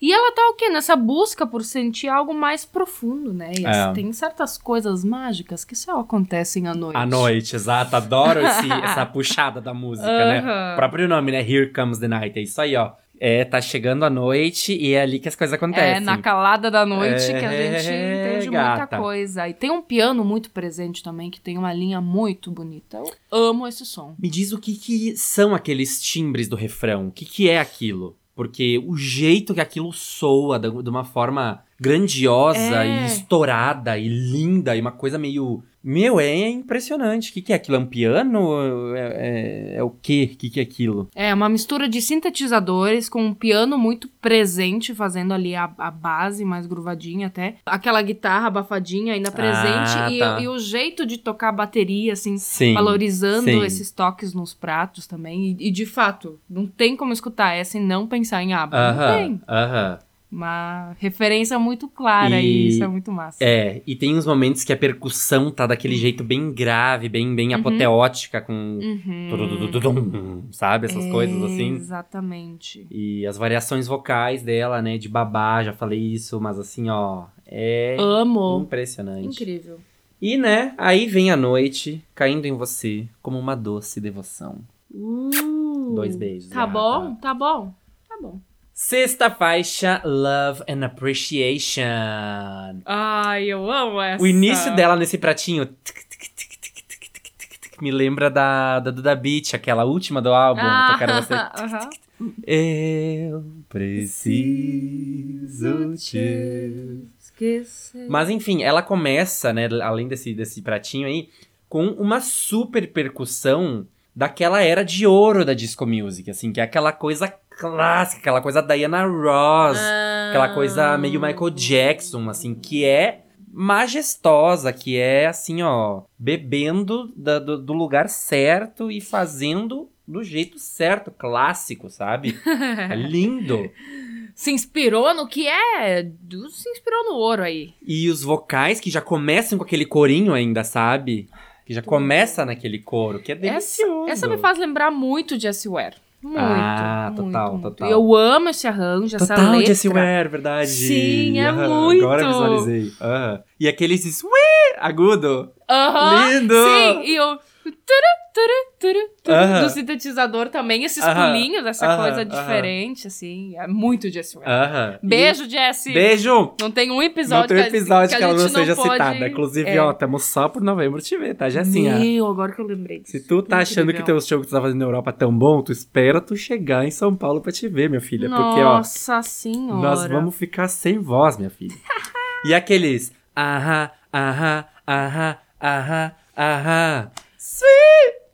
E ela tá o quê? Nessa busca por sentir algo mais profundo, né? E É. tem certas coisas mágicas que só acontecem à noite. À noite, exato. Adoro esse- *laughs* essa puxada da música, né? O próprio nome, né? Here Comes the Night. É isso aí, ó. É, tá chegando a noite e é ali que as coisas acontecem. É, na calada da noite que a É, gente entende gata. muita coisa. E tem um piano muito presente também, que tem uma linha muito bonita. Eu amo esse som. Me diz o que, que são aqueles timbres do refrão. O que, que é aquilo? Porque o jeito que aquilo soa de uma forma grandiosa É. e estourada e linda e uma coisa meio. Meu, é impressionante. O que, que é aquilo? É um piano? É, é- é o quê? O que, que é aquilo? É uma mistura de sintetizadores com um piano muito presente, fazendo ali a, a base mais gruvadinha até. Aquela guitarra abafadinha ainda presente. Ah, e, tá. e o jeito de tocar a bateria, assim, Sim. valorizando sim. esses toques nos pratos também. E, e, de fato, não tem como escutar essa e não pensar em ABBA. Não Aham, tem. aham. Uma referência muito clara e, E- isso é muito massa. É, e tem uns momentos que a percussão tá daquele jeito bem grave, bem, bem Uhum. apoteótica, com. Uhum. Sabe? Essas coisas assim. Exatamente. E as variações vocais dela, né? De babá, já falei isso, mas assim, ó. É Amo. impressionante. Incrível. E, né, aí vem a noite caindo em você como uma doce devoção. Uh, Dois beijos, Tá bom, tá bom, tá bom. Sexta faixa, Love and Appreciation. Ai, eu amo essa. O início dela nesse pratinho me lembra da, da Duda Beach, aquela última do álbum. Ah. Eu preciso te esquecer. Mas enfim, ela começa, né, além desse, desse pratinho aí, com uma super percussão daquela era de ouro da disco music, assim, que é aquela coisa clássica, aquela coisa Diana Ross, aquela coisa meio Michael Jackson, assim, que é majestosa, que é assim, ó, bebendo da- do, do lugar certo e fazendo do jeito certo, clássico, sabe? *laughs* É lindo. Se inspirou no que é. do- Se inspirou no ouro aí. E os vocais que já começam com aquele corinho ainda, sabe? Que já começa naquele coro, que é delicioso. Essa me faz lembrar muito de S-Ware. Muito. Ah, muito, total, muito. total. Eu amo esse arranjo, essa Total letra. Jessie Ware, verdade. Sim, é Aham, muito. Agora visualizei. Aham. E aqueles agudo. Aham. Lindo! Sim, e o. turu, turu, turu, turu, Aham. Do sintetizador também, esses Aham, pulinhos, essa aham, coisa aham. diferente, assim. É muito Jessie Ware. Beijo, Jessie. E- Beijo! Não tem um episódio, Não tem um que a- episódio que, a ela não seja pode- citada. Inclusive, É. ó, estamos só por novembro te ver, tá? Ó. Meu, agora que eu lembrei disso. Se tu tá achando que Incrível. teu show que tu tá fazendo na Europa é tão bom, tu espera tu chegar em São Paulo pra te ver, minha filha. Porque, ó, Nossa senhora. Nós vamos ficar sem voz, minha filha. *laughs* e aqueles aham, aham, aham, aham, aham. Sweet.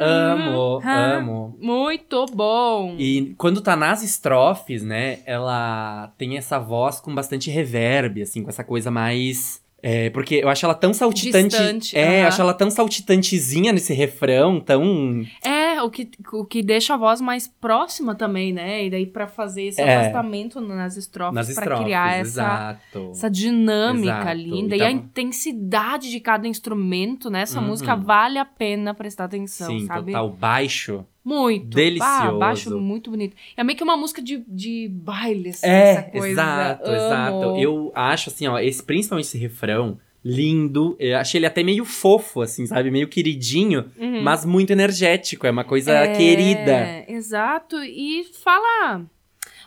Amo, amo. Muito bom. E quando tá nas estrofes, né, ela tem essa voz com bastante reverb, assim, com essa coisa mais É, porque eu acho ela tão saltitante. Distante, é, eu aham. acho ela tão saltitantezinha nesse refrão, tão. É, o que, o que deixa a voz mais próxima também, né? E daí pra fazer esse É. afastamento nas estrofes, estrofes. criar essa, exato. essa dinâmica Exato. linda. E E a tava- intensidade de cada instrumento nessa Uhum. música vale a pena prestar atenção, Sim, sabe? total. Baixo. Muito. Delicioso. Ah, baixo muito bonito. É meio que uma música de, de baile, assim, É, essa coisa. exato, Amo. exato. Eu acho assim, ó, esse, principalmente esse refrão, lindo. Eu achei ele até meio fofo, assim, sabe? Meio queridinho, Uhum. mas muito energético. É uma coisa É, querida. Exato. E fala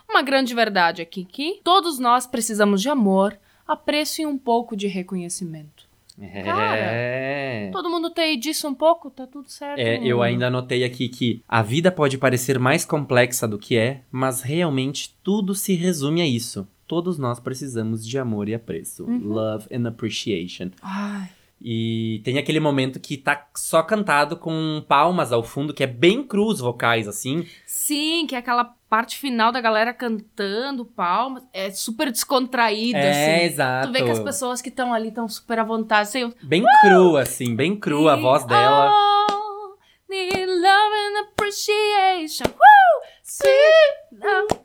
uma grande verdade aqui, que todos nós precisamos de amor, apreço e um pouco de reconhecimento. É. Todo mundo tem disso um pouco, tá tudo certo. É, eu ainda anotei aqui que a vida pode parecer mais complexa do que é, mas realmente tudo se resume a isso. Todos nós precisamos de amor e apreço. Uhum. Love and appreciation. Ai, E tem aquele momento que tá só cantado com palmas ao fundo, que é bem cru os vocais, assim. sim, que é aquela parte final da galera cantando, palmas. É super descontraído, é, assim. exato. Tu vê que as pessoas que estão ali estão super à vontade. Assim, eu- Bem cru, assim, bem cru a voz dela. Oh, need love and appreciation. Woo! Sweet love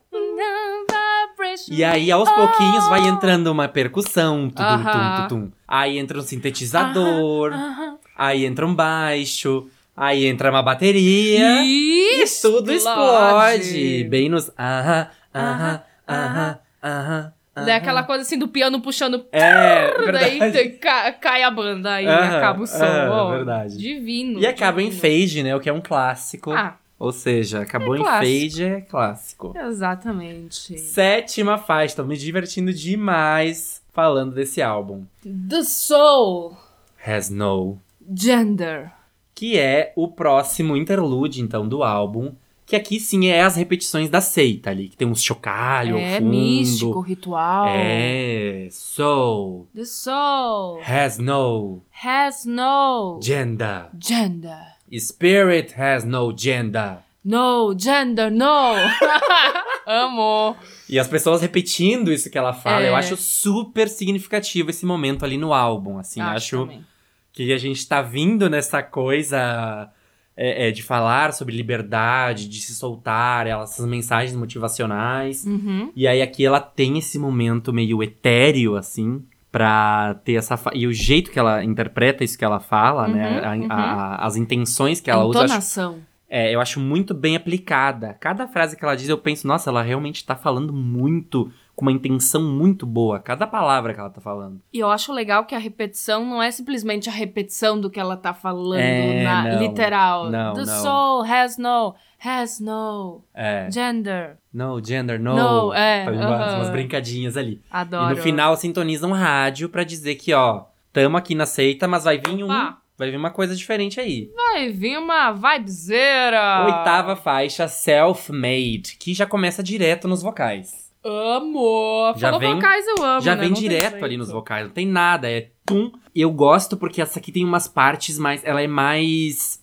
E aí, aos pouquinhos, vai entrando uma percussão, tudum, Aham. tum, tum, tum. Aí entra um sintetizador, Aham. aí entra um baixo, aí entra uma bateria. E E tudo explode. Bem nos. Aham, aham, aham, aham. Daí aquela coisa assim do piano puxando. É, daí verdade. te- ca- cai a banda aí Aham, acaba o som. aham, ó. verdade. Divino. E acaba em divino. fade, né? O que é um clássico. Ah, Ou seja, acabou É em fade, é clássico. exatamente. Sétima faixa, tô me divertindo demais falando desse álbum. The Soul Has No. Gender. Que é o próximo interlude, então, do álbum. Que aqui sim é as repetições da seita ali, que tem uns chocalho É fundo. místico, ritual. É, so, The Soul has no has no gender. gender. Spirit has no gender. No gender, no. *laughs* Amo. E as pessoas repetindo isso que ela fala, É. eu acho super significativo esse momento ali no álbum, assim, acho, também. que a gente tá vindo nessa coisa é, é, de falar sobre liberdade, de se soltar, ela- essas mensagens motivacionais. Uhum. E aí aqui ela tem esse momento meio etéreo, assim, pra ter essa... fa- E o jeito que ela interpreta isso que ela fala, né? A- Uhum, a- as intenções que ela usa, eu acho, entonação. é, eu acho muito bem aplicada. Cada frase que ela diz, eu penso, nossa, ela realmente tá falando muito, com uma intenção muito boa. Cada palavra que ela tá falando. E eu acho legal que a repetição não é simplesmente a repetição do que ela tá falando É, na não. literal. Não, The não. soul has no, has no É, gender. no, gender, no. No, é, Faz umas, aham. umas brincadinhas ali. Adoro. E no final sintoniza um rádio pra dizer que, ó, tamo aqui na seita, mas vai vir um. Vai vir uma coisa diferente aí. Vai vir uma vibezeira. Oitava faixa, Self-Made, que já começa direto nos vocais. Amo. Já Falou vem- vocais, eu amo, já né? vem Não direto ali nos vocais, não tem nada, é tum. Eu gosto porque essa aqui tem umas partes mais. Ela é mais.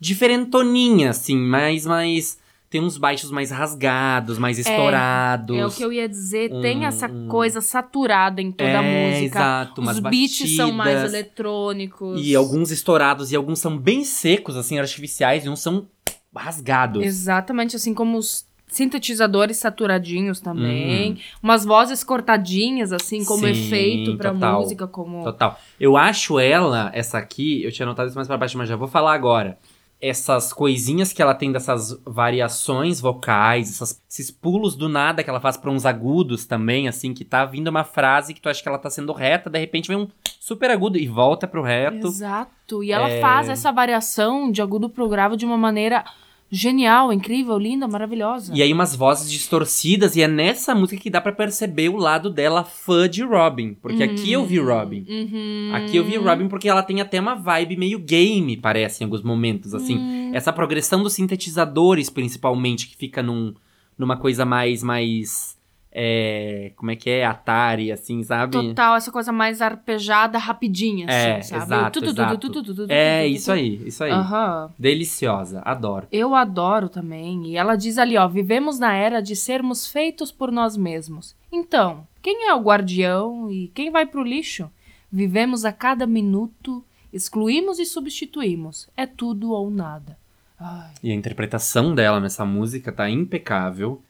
Diferentoninha, assim, mais. mais tem uns baixos mais rasgados, mais estourados. É o que eu ia dizer, Um- tem essa coisa saturada em toda é, a música. Exato, Os beats são mais batidas, eletrônicos. E alguns estourados, e alguns são bem secos, assim, artificiais, e uns são rasgados. Exatamente, assim como os sintetizadores saturadinhos também. Uhum. Umas vozes cortadinhas, assim, como Sim, efeito pra total. música, como... Total. Eu acho ela, essa aqui, eu tinha anotado isso mais pra baixo, mas já vou falar agora. Essas coisinhas que ela tem dessas variações vocais, essas- esses pulos do nada que ela faz pra uns agudos também, assim, que tá vindo uma frase que tu acha que ela tá sendo reta, de repente vem um super agudo e volta pro reto. Exato. E ela É. faz essa variação de agudo pro grave de uma maneira genial, incrível, linda, maravilhosa. E aí umas vozes distorcidas, e é nessa música que dá pra perceber o lado dela fã de Robin. Porque aqui eu vi Robin. Uhum. Aqui eu vi Robin porque ela tem até uma vibe meio game, parece, em alguns momentos, assim. Hum. Essa progressão dos sintetizadores, principalmente, que fica num, numa coisa mais, mais, é, como é que é? Atari, assim, sabe? Total, essa coisa mais arpejada, rapidinha, É, assim, sabe? exato, Tu, tu, tu, exato. tu, tu, tu, tu, tu, É, isso aí, isso aí. Aham. Deliciosa, adoro. Eu adoro também. E ela diz ali, ó, vivemos na era de sermos feitos por nós mesmos. Então, quem é o guardião e quem vai pro lixo? Vivemos a cada minuto, excluímos e substituímos. É tudo ou nada. Ai. E a interpretação dela nessa música tá impecável.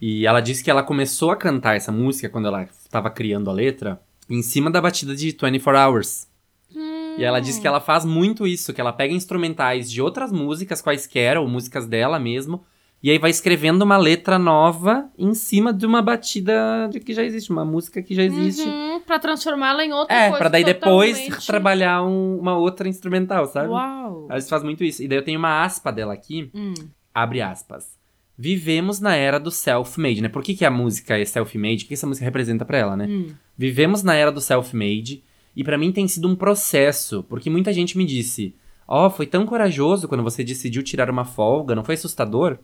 E ela disse que ela começou a cantar essa música quando ela estava criando a letra em cima da batida de 24 Hours. Hum. E ela disse que ela faz muito isso, que ela pega instrumentais de outras músicas quaisquer, ou músicas dela mesmo, e aí vai escrevendo uma letra nova em cima de uma batida de que já existe, uma música que já existe. Uhum, pra transformá-la em outra É, coisa. pra daí depois totalmente- trabalhar um- uma outra instrumental, sabe? Uau. Ela faz muito isso. E daí eu tenho uma aspa dela aqui, Hum. abre aspas. Vivemos na era do self-made, né? Por que, que a música é self-made? O que essa música representa pra ela, né? Hum. Vivemos na era do self-made e pra mim tem sido um processo, porque muita gente me disse: "Ó, foi tão corajoso quando você decidiu tirar uma folga, não foi assustador?"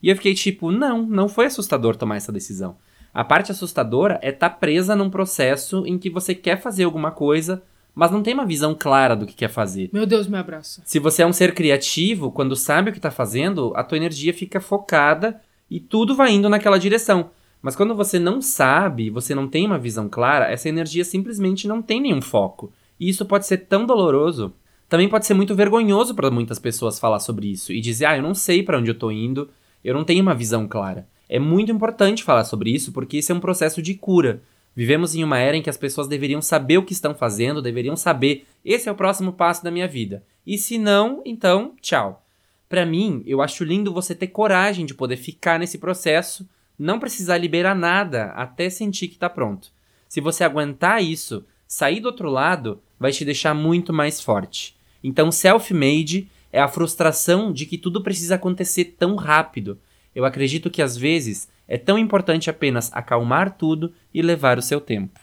E eu fiquei tipo: "Não, não foi assustador tomar essa decisão. A parte assustadora é estar presa num processo em que você quer fazer alguma coisa, mas não tem uma visão clara do que quer fazer. Meu Deus, me abraça. Se você é um ser criativo, quando sabe o que tá fazendo, a tua energia fica focada e tudo vai indo naquela direção. Mas quando você não sabe, você não tem uma visão clara, essa energia simplesmente não tem nenhum foco. E isso pode ser tão doloroso. Também pode ser muito vergonhoso para muitas pessoas falar sobre isso e dizer: "Ah, eu não sei para onde eu tô indo, eu não tenho uma visão clara". É muito importante falar sobre isso porque isso é um processo de cura. Vivemos em uma era em que as pessoas deveriam saber o que estão fazendo, deveriam saber, esse é o próximo passo da minha vida. E se não, então, tchau. Pra mim, eu acho lindo você ter coragem de poder ficar nesse processo, não precisar liberar nada até sentir que tá pronto. Se você aguentar isso, sair do outro lado vai te deixar muito mais forte. Então, self-made é a frustração de que tudo precisa acontecer tão rápido. Eu acredito que às vezes é tão importante apenas acalmar tudo e levar o seu tempo.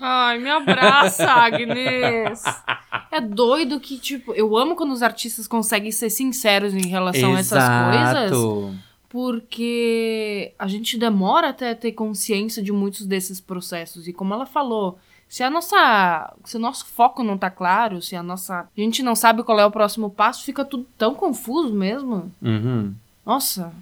Ai, me abraça, Agnes. É doido que, tipo, eu amo quando os artistas conseguem ser sinceros em relação a essas coisas. Exato. Porque a gente demora até ter consciência de muitos desses processos. E como ela falou, se a nossa. Se o nosso foco não tá claro, se a nossa. A gente não sabe qual é o próximo passo, fica tudo tão confuso mesmo. Uhum. Nossa.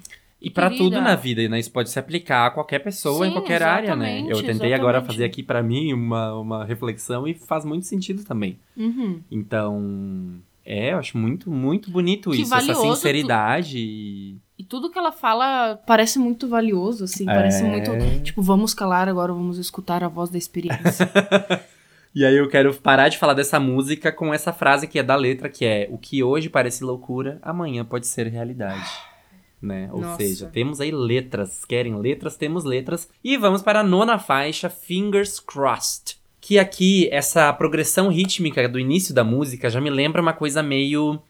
E pra Querida. tudo na vida, né? Isso pode se aplicar a qualquer pessoa em Sim, qualquer área, né? Eu tentei agora exatamente. fazer aqui pra mim uma, uma reflexão e faz muito sentido também. Uhum. Então, é, eu acho muito, muito bonito Que isso, essa valioso tu- sinceridade. e- E tudo que ela fala parece muito valioso, assim. É. Parece muito. Tipo, vamos calar agora, vamos escutar a voz da experiência. *laughs* E aí eu quero parar de falar dessa música com essa frase que é da letra, que é o que hoje parece loucura, amanhã pode ser realidade né? Ou Nossa. seja, temos aí letras. Querem letras? Temos letras. E vamos para a nona faixa, Fingers Crossed. Que aqui, essa progressão rítmica do início da música já me lembra uma coisa meio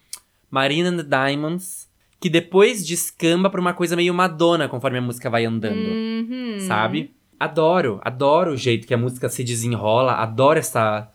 Marina and the Diamonds, que depois descamba pra uma coisa meio Madonna conforme a música vai andando, uhum. sabe? Adoro, adoro o jeito que a música se desenrola, adoro essa.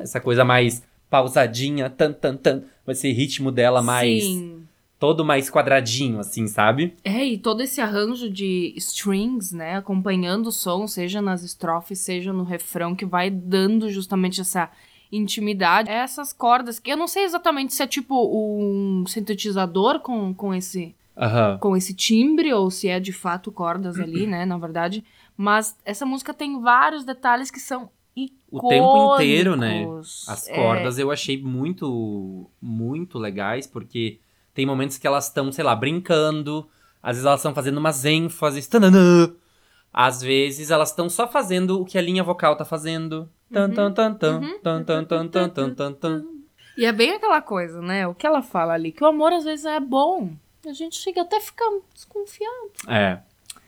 Essa coisa mais pausadinha, tan, tan, tan esse ritmo dela mais Sim. todo mais quadradinho assim, sabe? É, e todo esse arranjo de strings, né, acompanhando o som, seja nas estrofes, seja no refrão, que vai dando justamente essa intimidade. É Essas cordas, que eu não sei exatamente se é tipo um sintetizador com, com esse Aham. com esse timbre ou se é de fato cordas *clears throat* ali, né, na verdade. Mas essa música tem vários detalhes que são O tempo inteiro, né? As É, cordas eu achei muito muito legais porque tem momentos que elas estão, sei lá, brincando, às vezes elas estão fazendo umas ênfases, tananã. Às vezes elas estão só fazendo o que a linha vocal tá fazendo. Tan, tan, tan, tan, tan, tan, tan, tan, tan, tan, tan. E é bem aquela coisa, né? O que ela fala ali, que o amor às vezes é bom. A gente chega até a ficar desconfiado. É.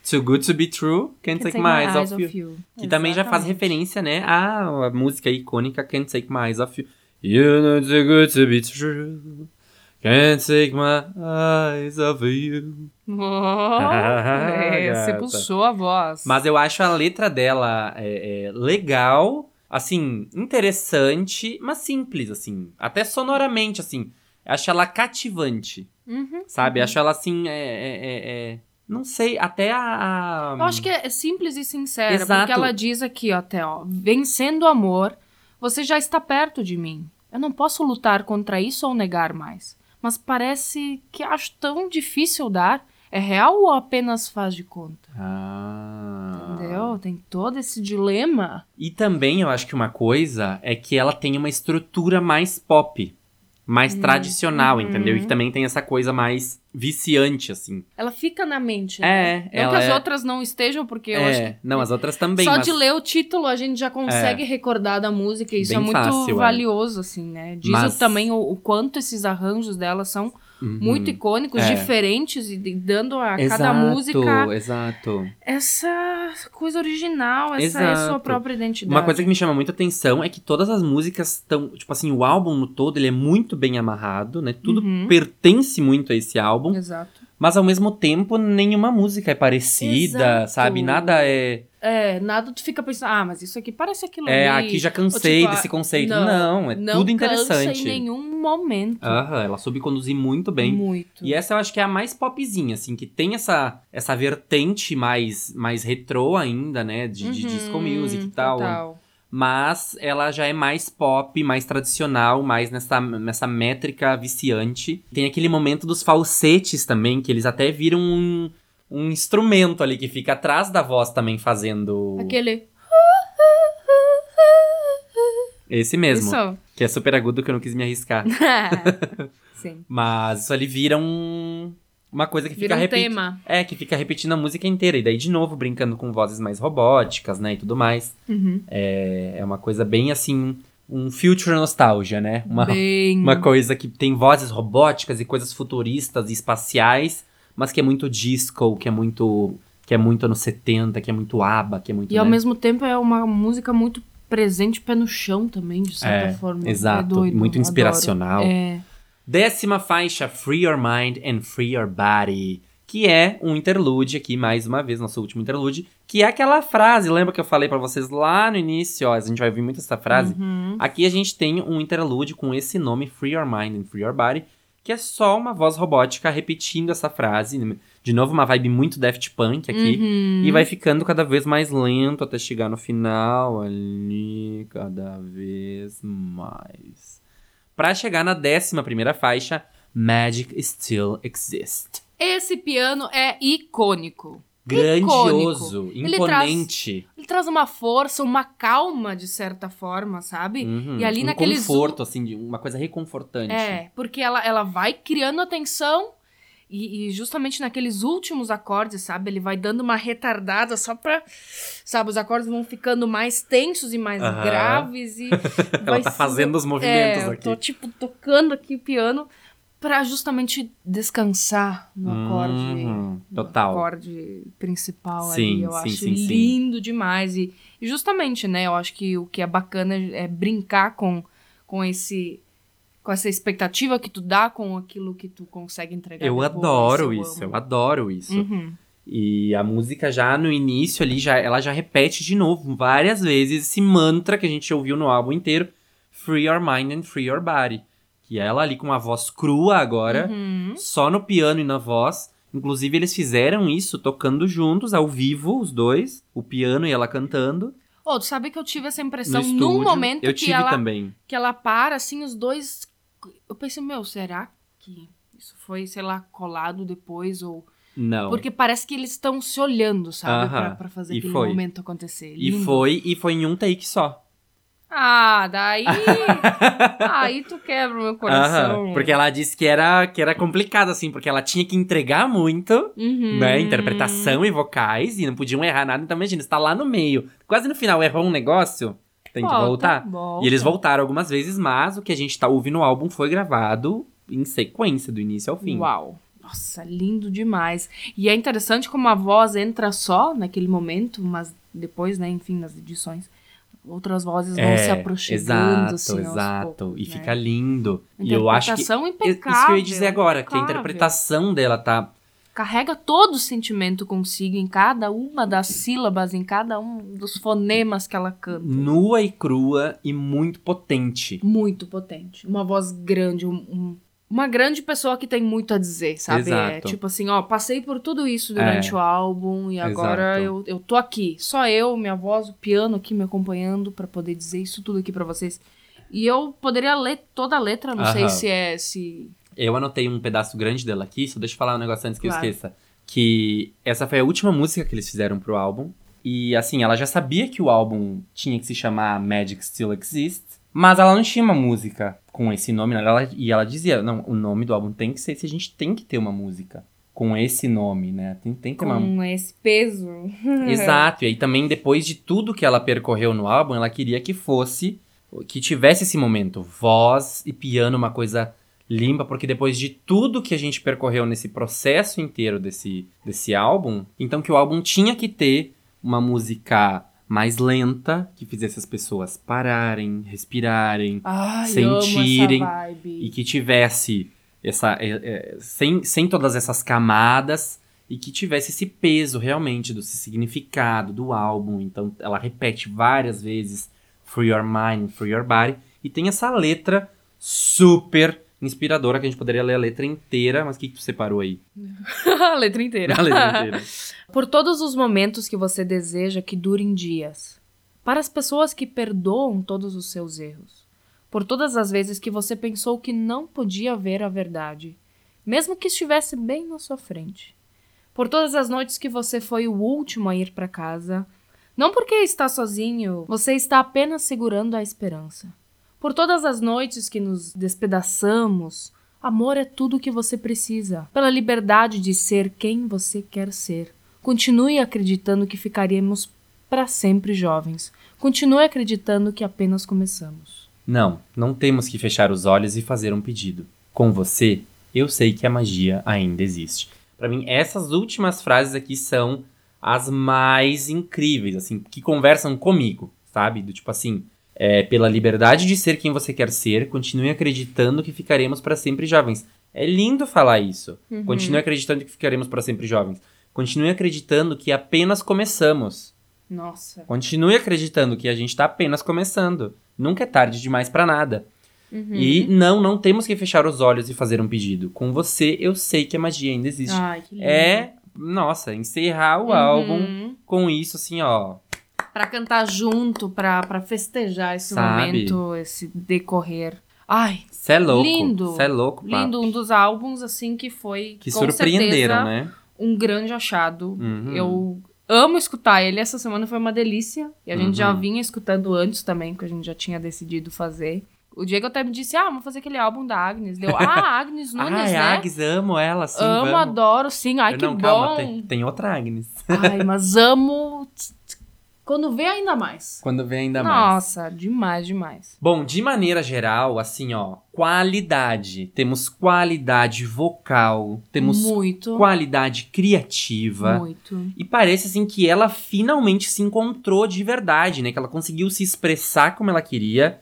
Too good to be true, can't take my eyes off you. Que também já faz referência, né, à música icônica Can't Take My Eyes Off You. You know too good to be true. Can't take my eyes off you. Oh, *laughs* é, você puxou a voz. Mas eu acho a letra dela é, é, legal, assim, interessante, mas simples, assim. Até sonoramente, assim. Acho ela cativante, Uhum. sabe? Acho ela assim, é, é, é- é- Não sei, até a. Eu acho que é simples e sincera, Exato. porque ela diz aqui, ó, até, ó, vencendo o amor, você já está perto de mim. Eu não posso lutar contra isso ou negar mais. Mas parece que acho tão difícil dar. É real ou apenas faz de conta? Ah. Entendeu? tem todo esse dilema. E também eu acho que uma coisa é que ela tem uma estrutura mais pop. Mais tradicional, uhum. entendeu? E que também tem essa coisa mais viciante, assim. Ela fica na mente. É, né? Não ela que as é- outras não estejam, porque eu acho é, que. não, as outras também, Só mas... de ler o título a gente já consegue recordar da música. E isso Bem é muito fácil, é. valioso, assim, né? Diz Mas- também o, o quanto esses arranjos dela são Uhum. muito icônicos, É. diferentes, e dando a Exato, cada música exato. essa coisa original, essa é a sua Exato. própria identidade. Uma coisa que me chama muita atenção é que todas as músicas estão, tipo assim, o álbum no todo, ele é muito bem amarrado, né? Tudo Uhum. pertence muito a esse álbum, Exato. Mas ao mesmo tempo nenhuma música é parecida, Exato. sabe? Nada é, É, nada tu fica pensando, ah, mas isso aqui parece aquilo é ali. aqui já cansei tipo, desse conceito. não, Não, é não tudo interessante. em nenhum momento. Aham, ela soube conduzir muito bem. Muito. E essa eu acho que é a mais popzinha, assim, que tem essa, essa vertente mais, mais retrô ainda, né? De, de Uhum, disco music e tal. Total. Mas ela já é mais pop, mais tradicional, mais nessa, nessa métrica viciante. Tem aquele momento dos falsetes também, que eles até viram um, um instrumento ali que fica atrás da voz também fazendo. Aquele. Esse mesmo. Isso. Que é super agudo que eu não quis me arriscar. *laughs* *laughs* Sim. Mas isso ali vira um. Uma coisa que fica um repetindo. tema. É, que fica repetindo a música inteira. E daí, de novo, brincando com vozes mais robóticas, né? E tudo mais. Uhum. É, é uma coisa bem assim. Um future nostalgia, né? Uma, Bem. uma coisa que tem vozes robóticas e coisas futuristas e espaciais, mas que é muito disco, que é muito. Que é muito anos 70, que é muito ABBA, que é muito. E ao né? mesmo tempo é uma música muito presente, pé no chão também, de certa É, forma. exato. É doido, Muito adoro. inspiracional. É. Décima faixa, Free Your Mind and Free Your Body. Que é um interlude aqui, mais uma vez, nosso último interlude. Que é aquela frase, lembra que eu falei pra vocês lá no início? Ó, a gente vai ouvir muito essa frase. Uhum. Aqui a gente tem um interlude com esse nome, Free Your Mind and Free Your Body. Que é só uma voz robótica repetindo essa frase. De novo, uma vibe muito Daft Punk aqui. Uhum. E vai ficando cada vez mais lento até chegar no final ali, cada vez mais. Pra chegar na décima primeira faixa, Magic Still Exists. Esse piano é icônico. Grandioso, Ele imponente. Ele traz uma força, uma calma, de certa forma, sabe? Uhum, E ali um naqueles conforto, assim, de uma coisa reconfortante. É, porque ela, ela vai criando a tensão e, e justamente naqueles últimos acordes, sabe? Ele vai dando uma retardada só pra. Sabe, os acordes vão ficando mais tensos e mais graves e. *laughs* Ela tá se- fazendo os movimentos é, eu aqui. tô, tipo, tocando aqui o piano pra justamente descansar no acorde. Uhum, no acorde principal Sim, ali. Eu sim, acho sim. lindo demais. E, e justamente, né? Eu acho que o que é bacana é brincar com, com esse. Com essa expectativa que tu dá com aquilo que tu consegue entregar. Eu depois, adoro eu isso, amo. eu adoro isso. Uhum. E a música já no início ali, já, ela já repete de novo várias vezes esse mantra que a gente ouviu no álbum inteiro. Free your mind and free your body. Que ela ali com uma voz crua agora, Uhum. só no piano e na voz. Inclusive eles fizeram isso tocando juntos, ao vivo, os dois. O piano e ela cantando. Ô, tu sabe que eu tive essa No impressão estúdio. num momento Eu que tive ela também. que ela para, assim, os dois. Eu pensei, meu, será que isso foi, sei lá, colado depois? Ou. Não. Porque parece que eles estão se olhando, sabe? Aham. Pra, pra fazer E aquele foi. momento acontecer. E Lindo. foi, e foi em um take só. Ah, daí. *laughs* aí tu quebra o meu coração. Aham, porque ela disse que era, que era complicado, assim, porque ela tinha que entregar muito. Uhum. né? Interpretação e vocais, e não podiam errar nada. Então, imagina, você tá lá no meio. Quase no final errou um negócio, tem que Volta, voltar. volta. E eles voltaram algumas vezes, mas o que a gente tá ouvindo no álbum foi gravado em sequência, do início ao fim. Uau. Nossa, lindo demais. E é interessante como a voz entra só naquele momento, mas depois, né, enfim, nas edições, outras vozes vão se aproximando, exato, assim, exato. poucos, e né? fica lindo. E eu acho que. Interpretação Isso que impecável. eu ia dizer agora, que a impecável. interpretação dela tá. Carrega todo o sentimento consigo em cada uma das sílabas, em cada um dos fonemas que ela canta. nua e crua e muito potente. Muito potente. Uma voz grande, um- um- uma grande pessoa que tem muito a dizer, sabe? É Exato. tipo assim, ó, passei por tudo isso durante É. o álbum e agora Exato. eu, eu tô aqui. Só eu, minha voz, o piano aqui me acompanhando pra poder dizer isso tudo aqui pra vocês. E eu poderia ler toda a letra, não sei se é se Eu anotei um pedaço grande dela aqui, só deixa eu falar um negócio antes que Claro. eu esqueça. Que essa foi a última música que eles fizeram pro álbum. E assim, ela já sabia que o álbum tinha que se chamar Magic Still Exists, mas ela não tinha uma música com esse nome, né? ela, e ela dizia, não, o nome do álbum tem que ser esse, a gente tem que ter uma música com esse nome, né? Tem, tem que ter uma... Com esse peso. *laughs* Exato, e aí também depois de tudo que ela percorreu no álbum, ela queria que fosse, que tivesse esse momento, voz e piano, uma coisa limpa, porque depois de tudo que a gente percorreu nesse processo inteiro desse, desse álbum, então que o álbum tinha que ter uma música mais lenta, que fizesse as pessoas pararem, respirarem, Ai, sentirem e que tivesse essa é, é, sem, sem todas essas camadas e que tivesse esse peso realmente do significado do álbum. Então ela repete várias vezes Free Your Mind, Free Your Body e tem essa letra super inspiradora que a gente poderia ler a letra inteira, mas o que, que tu separou aí? *laughs* a letra inteira. A letra *laughs* inteira. Por todos os momentos que você deseja que durem dias. Para as pessoas que perdoam todos os seus erros. Por todas as vezes que você pensou que não podia ver a verdade, mesmo que estivesse bem na sua frente. Por todas as noites que você foi o último a ir para casa. Não porque está sozinho, você está apenas segurando a esperança. Por todas as noites que nos despedaçamos, amor é tudo o que você precisa. Pela liberdade de ser quem você quer ser. Continue acreditando que ficaremos para sempre jovens. Continue acreditando que apenas começamos. Não, não temos que fechar os olhos e fazer um pedido. Com você, eu sei que a magia ainda existe. Para mim, essas últimas frases aqui são as mais incríveis, assim, que conversam comigo, sabe? Do tipo assim, é, pela liberdade de ser quem você quer ser, continue acreditando que ficaremos para sempre jovens. É lindo falar isso. Uhum. Continue acreditando que ficaremos para sempre jovens. Continue acreditando que apenas começamos. Nossa. Continue acreditando que a gente tá apenas começando. Nunca é tarde demais para nada. Uhum. E não, não temos que fechar os olhos e fazer um pedido. Com você, eu sei que a magia ainda existe. Ai, que lindo. é, nossa, encerrar o Uhum. álbum com isso, assim, ó. Pra cantar junto, pra, pra festejar esse Sabe? momento, esse decorrer. Ai, Cê é louco. Lindo. Cê é louco, pá. lindo. Um dos álbuns, assim, que foi. Que surpreenderam, certeza, né? Um grande achado. Uhum. Eu amo escutar ele. Essa semana foi uma delícia. E a gente já Uhum. vinha escutando antes também, que a gente já tinha decidido fazer. O Diego até me disse: Ah, vamos fazer aquele álbum da Agnes. Deu, ah, *laughs* Agnes Nunes, Ai, né? Agnes, amo ela, sim, amo, vamos. adoro, sim. Ai, Eu que não, bom. calma, tem, tem outra Agnes. Ai, mas *laughs* amo. Quando vê, ainda mais. Quando vem ainda mais. Nossa, demais, demais. Bom, de maneira geral, assim, ó, qualidade. Temos qualidade vocal, temos muito. qualidade criativa. Muito. E parece assim que ela finalmente se encontrou de verdade, né? Que ela conseguiu se expressar como ela queria.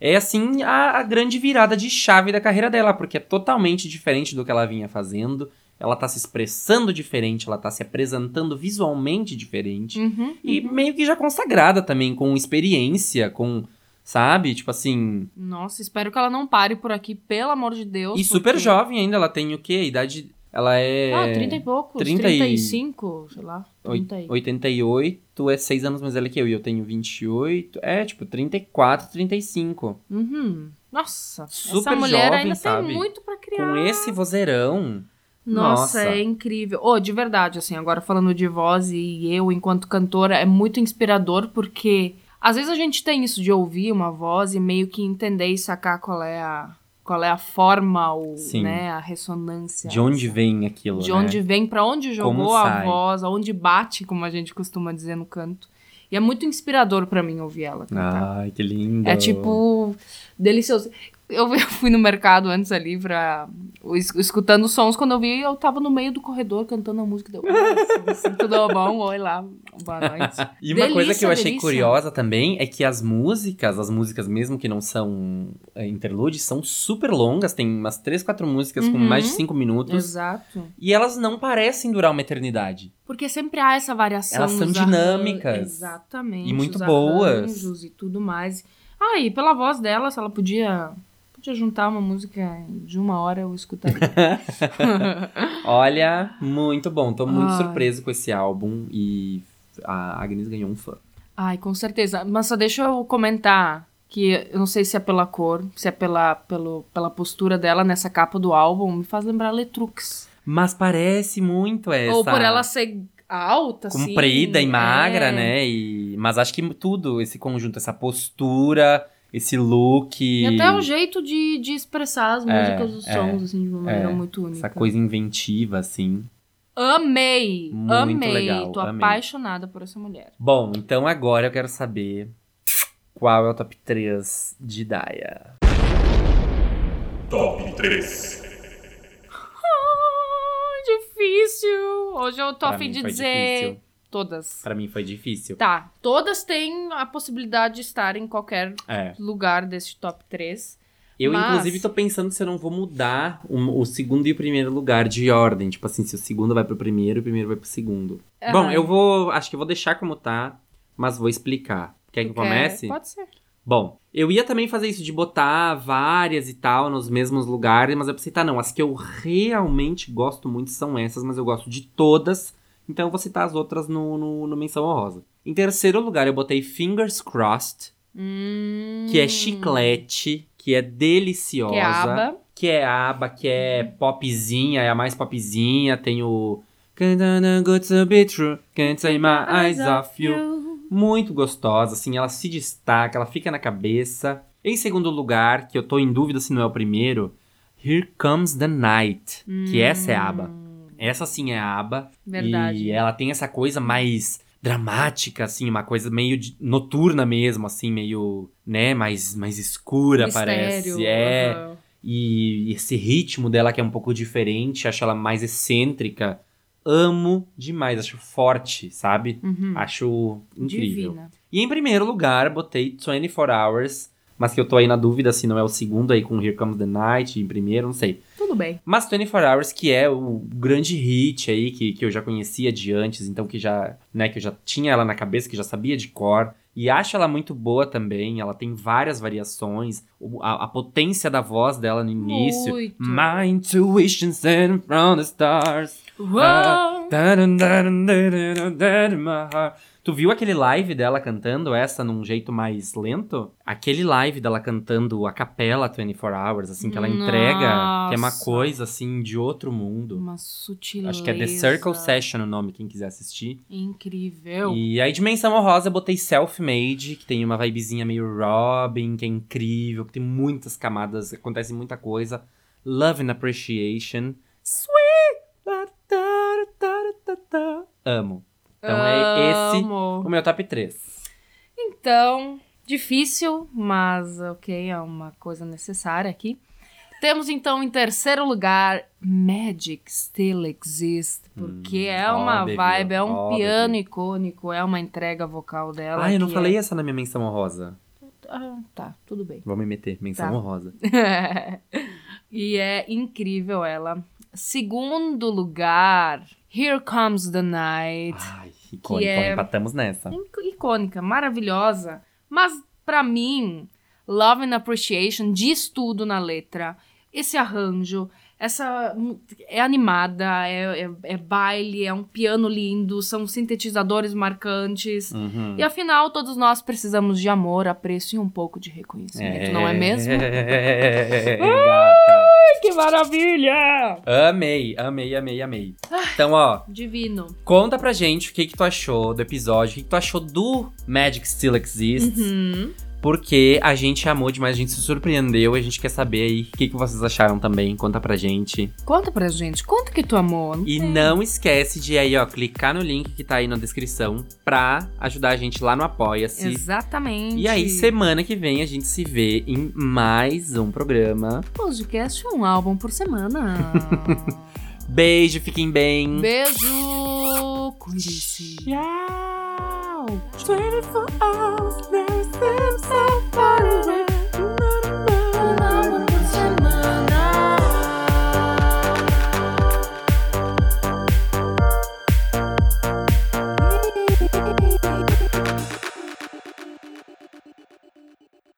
É assim a, a grande virada de chave da carreira dela, porque é totalmente diferente do que ela vinha fazendo. Ela tá se expressando diferente, ela tá se apresentando visualmente diferente. Uhum, E uhum. meio que já consagrada também, com experiência, com. Sabe? Tipo assim. Nossa, espero que ela não pare por aqui, pelo amor de Deus. E super porque- jovem ainda, ela tem o quê? A idade. Ela é. Ah, 30 e poucos. 30 e- 35, sei lá. 30 e... 88 é 6 anos mais velha que eu, e eu tenho 28. É, tipo, 34, 35. Uhum. Nossa, Super essa mulher jovem, ainda sabe? tem muito pra criar. Com esse vozeirão. Nossa, Nossa. é incrível. Oh, de verdade, assim, agora falando de voz e eu enquanto cantora, é muito inspirador porque às vezes a gente tem isso de ouvir uma voz e meio que entender e sacar qual é a qual é a forma ou, né, a ressonância. De onde essa- vem aquilo, de né? onde vem, pra onde jogou a voz, aonde bate, como a gente costuma dizer no canto. E é muito inspirador pra mim ouvir ela cantar. Ai, que lindo. É tipo delicioso. Eu eu fui no mercado antes ali pra. es- escutando sons. Quando eu vi, eu tava no meio do corredor cantando a música. Deu, "Nossa, assim, tudo bom? Oi lá. Boa noite. E uma coisa que eu Delícia, achei delícia. curiosa também é que as músicas, as músicas mesmo que não são é, interludes, são super longas. Tem umas 3, 4 músicas com Uhum. mais de 5 minutos. Exato. E elas não parecem durar uma eternidade. Porque sempre há essa variação. Elas são dinâmicas. arran- Exatamente. E muito boas. arranjos E tudo mais. Ah, e pela voz dela, se ela podia. Podia juntar uma música de uma hora, eu escutaria. *laughs* Olha, muito bom. Tô muito Ai. surpreso com esse álbum e a Agnes ganhou um fã. Ai, com certeza. Mas só deixa eu comentar que eu não sei se é pela cor, se é pela, pelo, pela postura dela nessa capa do álbum, me faz lembrar Letrux. Mas parece muito essa. Ou por ela ser alta, assim. comprida e magra, é. né? E... Mas acho que tudo, esse conjunto, essa postura, esse look. E até o jeito de, de expressar as É, músicas, os é, sons, assim, de uma maneira é. muito única. Essa coisa inventiva, assim. Amei! Muito amei! legal, Tô amei. apaixonada por essa mulher. Bom, então agora eu quero saber qual é o top 3 de Daya. Top 3. *laughs* Ai, difícil! Hoje eu tô Pra a fim de dizer difícil. Todas. Pra mim foi difícil. Tá, todas têm a possibilidade de estar em qualquer É. lugar desse top 3. Eu, Mas- inclusive, tô pensando se eu não vou mudar o, o segundo e o primeiro lugar de ordem. Tipo assim, se o segundo vai pro primeiro e o primeiro vai pro segundo. Bom, Ai. eu vou. Acho que eu vou deixar como tá, mas vou explicar. Quer que eu comece? Pode ser. Bom, eu ia também fazer isso de botar várias e tal nos mesmos lugares, mas eu pensei, tá, não, as que eu realmente gosto muito são essas, mas eu gosto de todas, então eu vou citar as outras no, no, no Menção Honrosa. Em terceiro lugar, eu botei Fingers Crossed, Hum, que é chiclete, que é deliciosa. Que é aba. Que é aba, que é popzinha, é a mais popzinha, tem o... Kinda good to be true, can't take my eyes off you. Muito gostosa, assim, ela se destaca, ela fica na cabeça. Em segundo lugar, que eu tô em dúvida se não é o primeiro, Here Comes the Night, que essa é a aba. Essa sim é a aba. Verdade. E ela tem essa coisa mais dramática, assim, uma coisa meio de- noturna mesmo, assim, meio, né, mais, mais escura, Mistério, parece. É. aham. E esse ritmo dela que é um pouco diferente, acho ela mais excêntrica. Amo demais, acho forte, sabe? Uhum. Acho incrível. Divina. E em primeiro lugar, botei 24 Hours, mas que eu tô aí na dúvida se não é o segundo aí com Here Comes the Night em primeiro, não sei. Tudo bem. Mas 24 Hours, que é o grande hit aí, que, que eu já conhecia de antes, então que já, né, que eu já tinha ela na cabeça, que já sabia de cor. E acho ela muito boa também, ela tem várias variações. A, a potência da voz dela no início. Muito. My intuition sent from the stars. Uou! Ah, Dun, dun, dun, Tu viu aquele live dela cantando essa num jeito mais lento? Aquele live dela cantando a capela 24 Hours, assim, que ela entrega, que é uma Nossa. coisa, assim, de outro mundo. Uma sutileza. Acho que é The Circle Session o nome, quem quiser assistir. Incrível. E aí, Dimensão Rosa, eu botei Self-Made, que tem uma vibezinha meio Robin, que é incrível, que tem muitas camadas, acontece muita coisa. Love and Appreciation. Sweet! da, da. Amo. Então é esse o meu top 3. Então, difícil, mas ok, é uma coisa necessária aqui. Temos então em terceiro lugar Magic Still Exists, porque Hum, é uma óbvio, vibe, é um óbvio. piano icônico, é uma entrega vocal dela. Ah, eu não que falei é- essa na minha menção honrosa. Ah, tá, tudo bem. Vou me meter, menção Tá. honrosa. *laughs* e é incrível ela. Segundo lugar, Here Comes the Night. Ai, icônico, é- empatamos nessa. Ic- icônica, maravilhosa. Mas, pra mim, Love and Appreciation diz tudo na letra. Esse arranjo, essa. É animada, é, é, é baile, é um piano lindo, são sintetizadores marcantes. Uhum. E afinal, todos nós precisamos de amor, apreço e um pouco de reconhecimento, não é mesmo? É, *laughs* gata. Que maravilha! Amei, amei, amei, amei. Então, ó, Divino. conta pra gente o que, que tu achou do episódio, o que, que tu achou do Magic Still Exists, Uhum. Porque a gente amou demais, a gente se surpreendeu, a gente quer saber aí o que, que vocês acharam também, conta pra gente. Conta pra gente, conta que tu amou. E não esquece de aí, ó, clicar no link que tá aí na descrição pra ajudar a gente lá no Apoia-se. Exatamente. E aí, semana que vem a gente se vê em mais um programa. Podcast um álbum por semana. *laughs* Beijo, fiquem bem. Beijo. Cuide-se. Tchau. 24 hours, they seem so far away.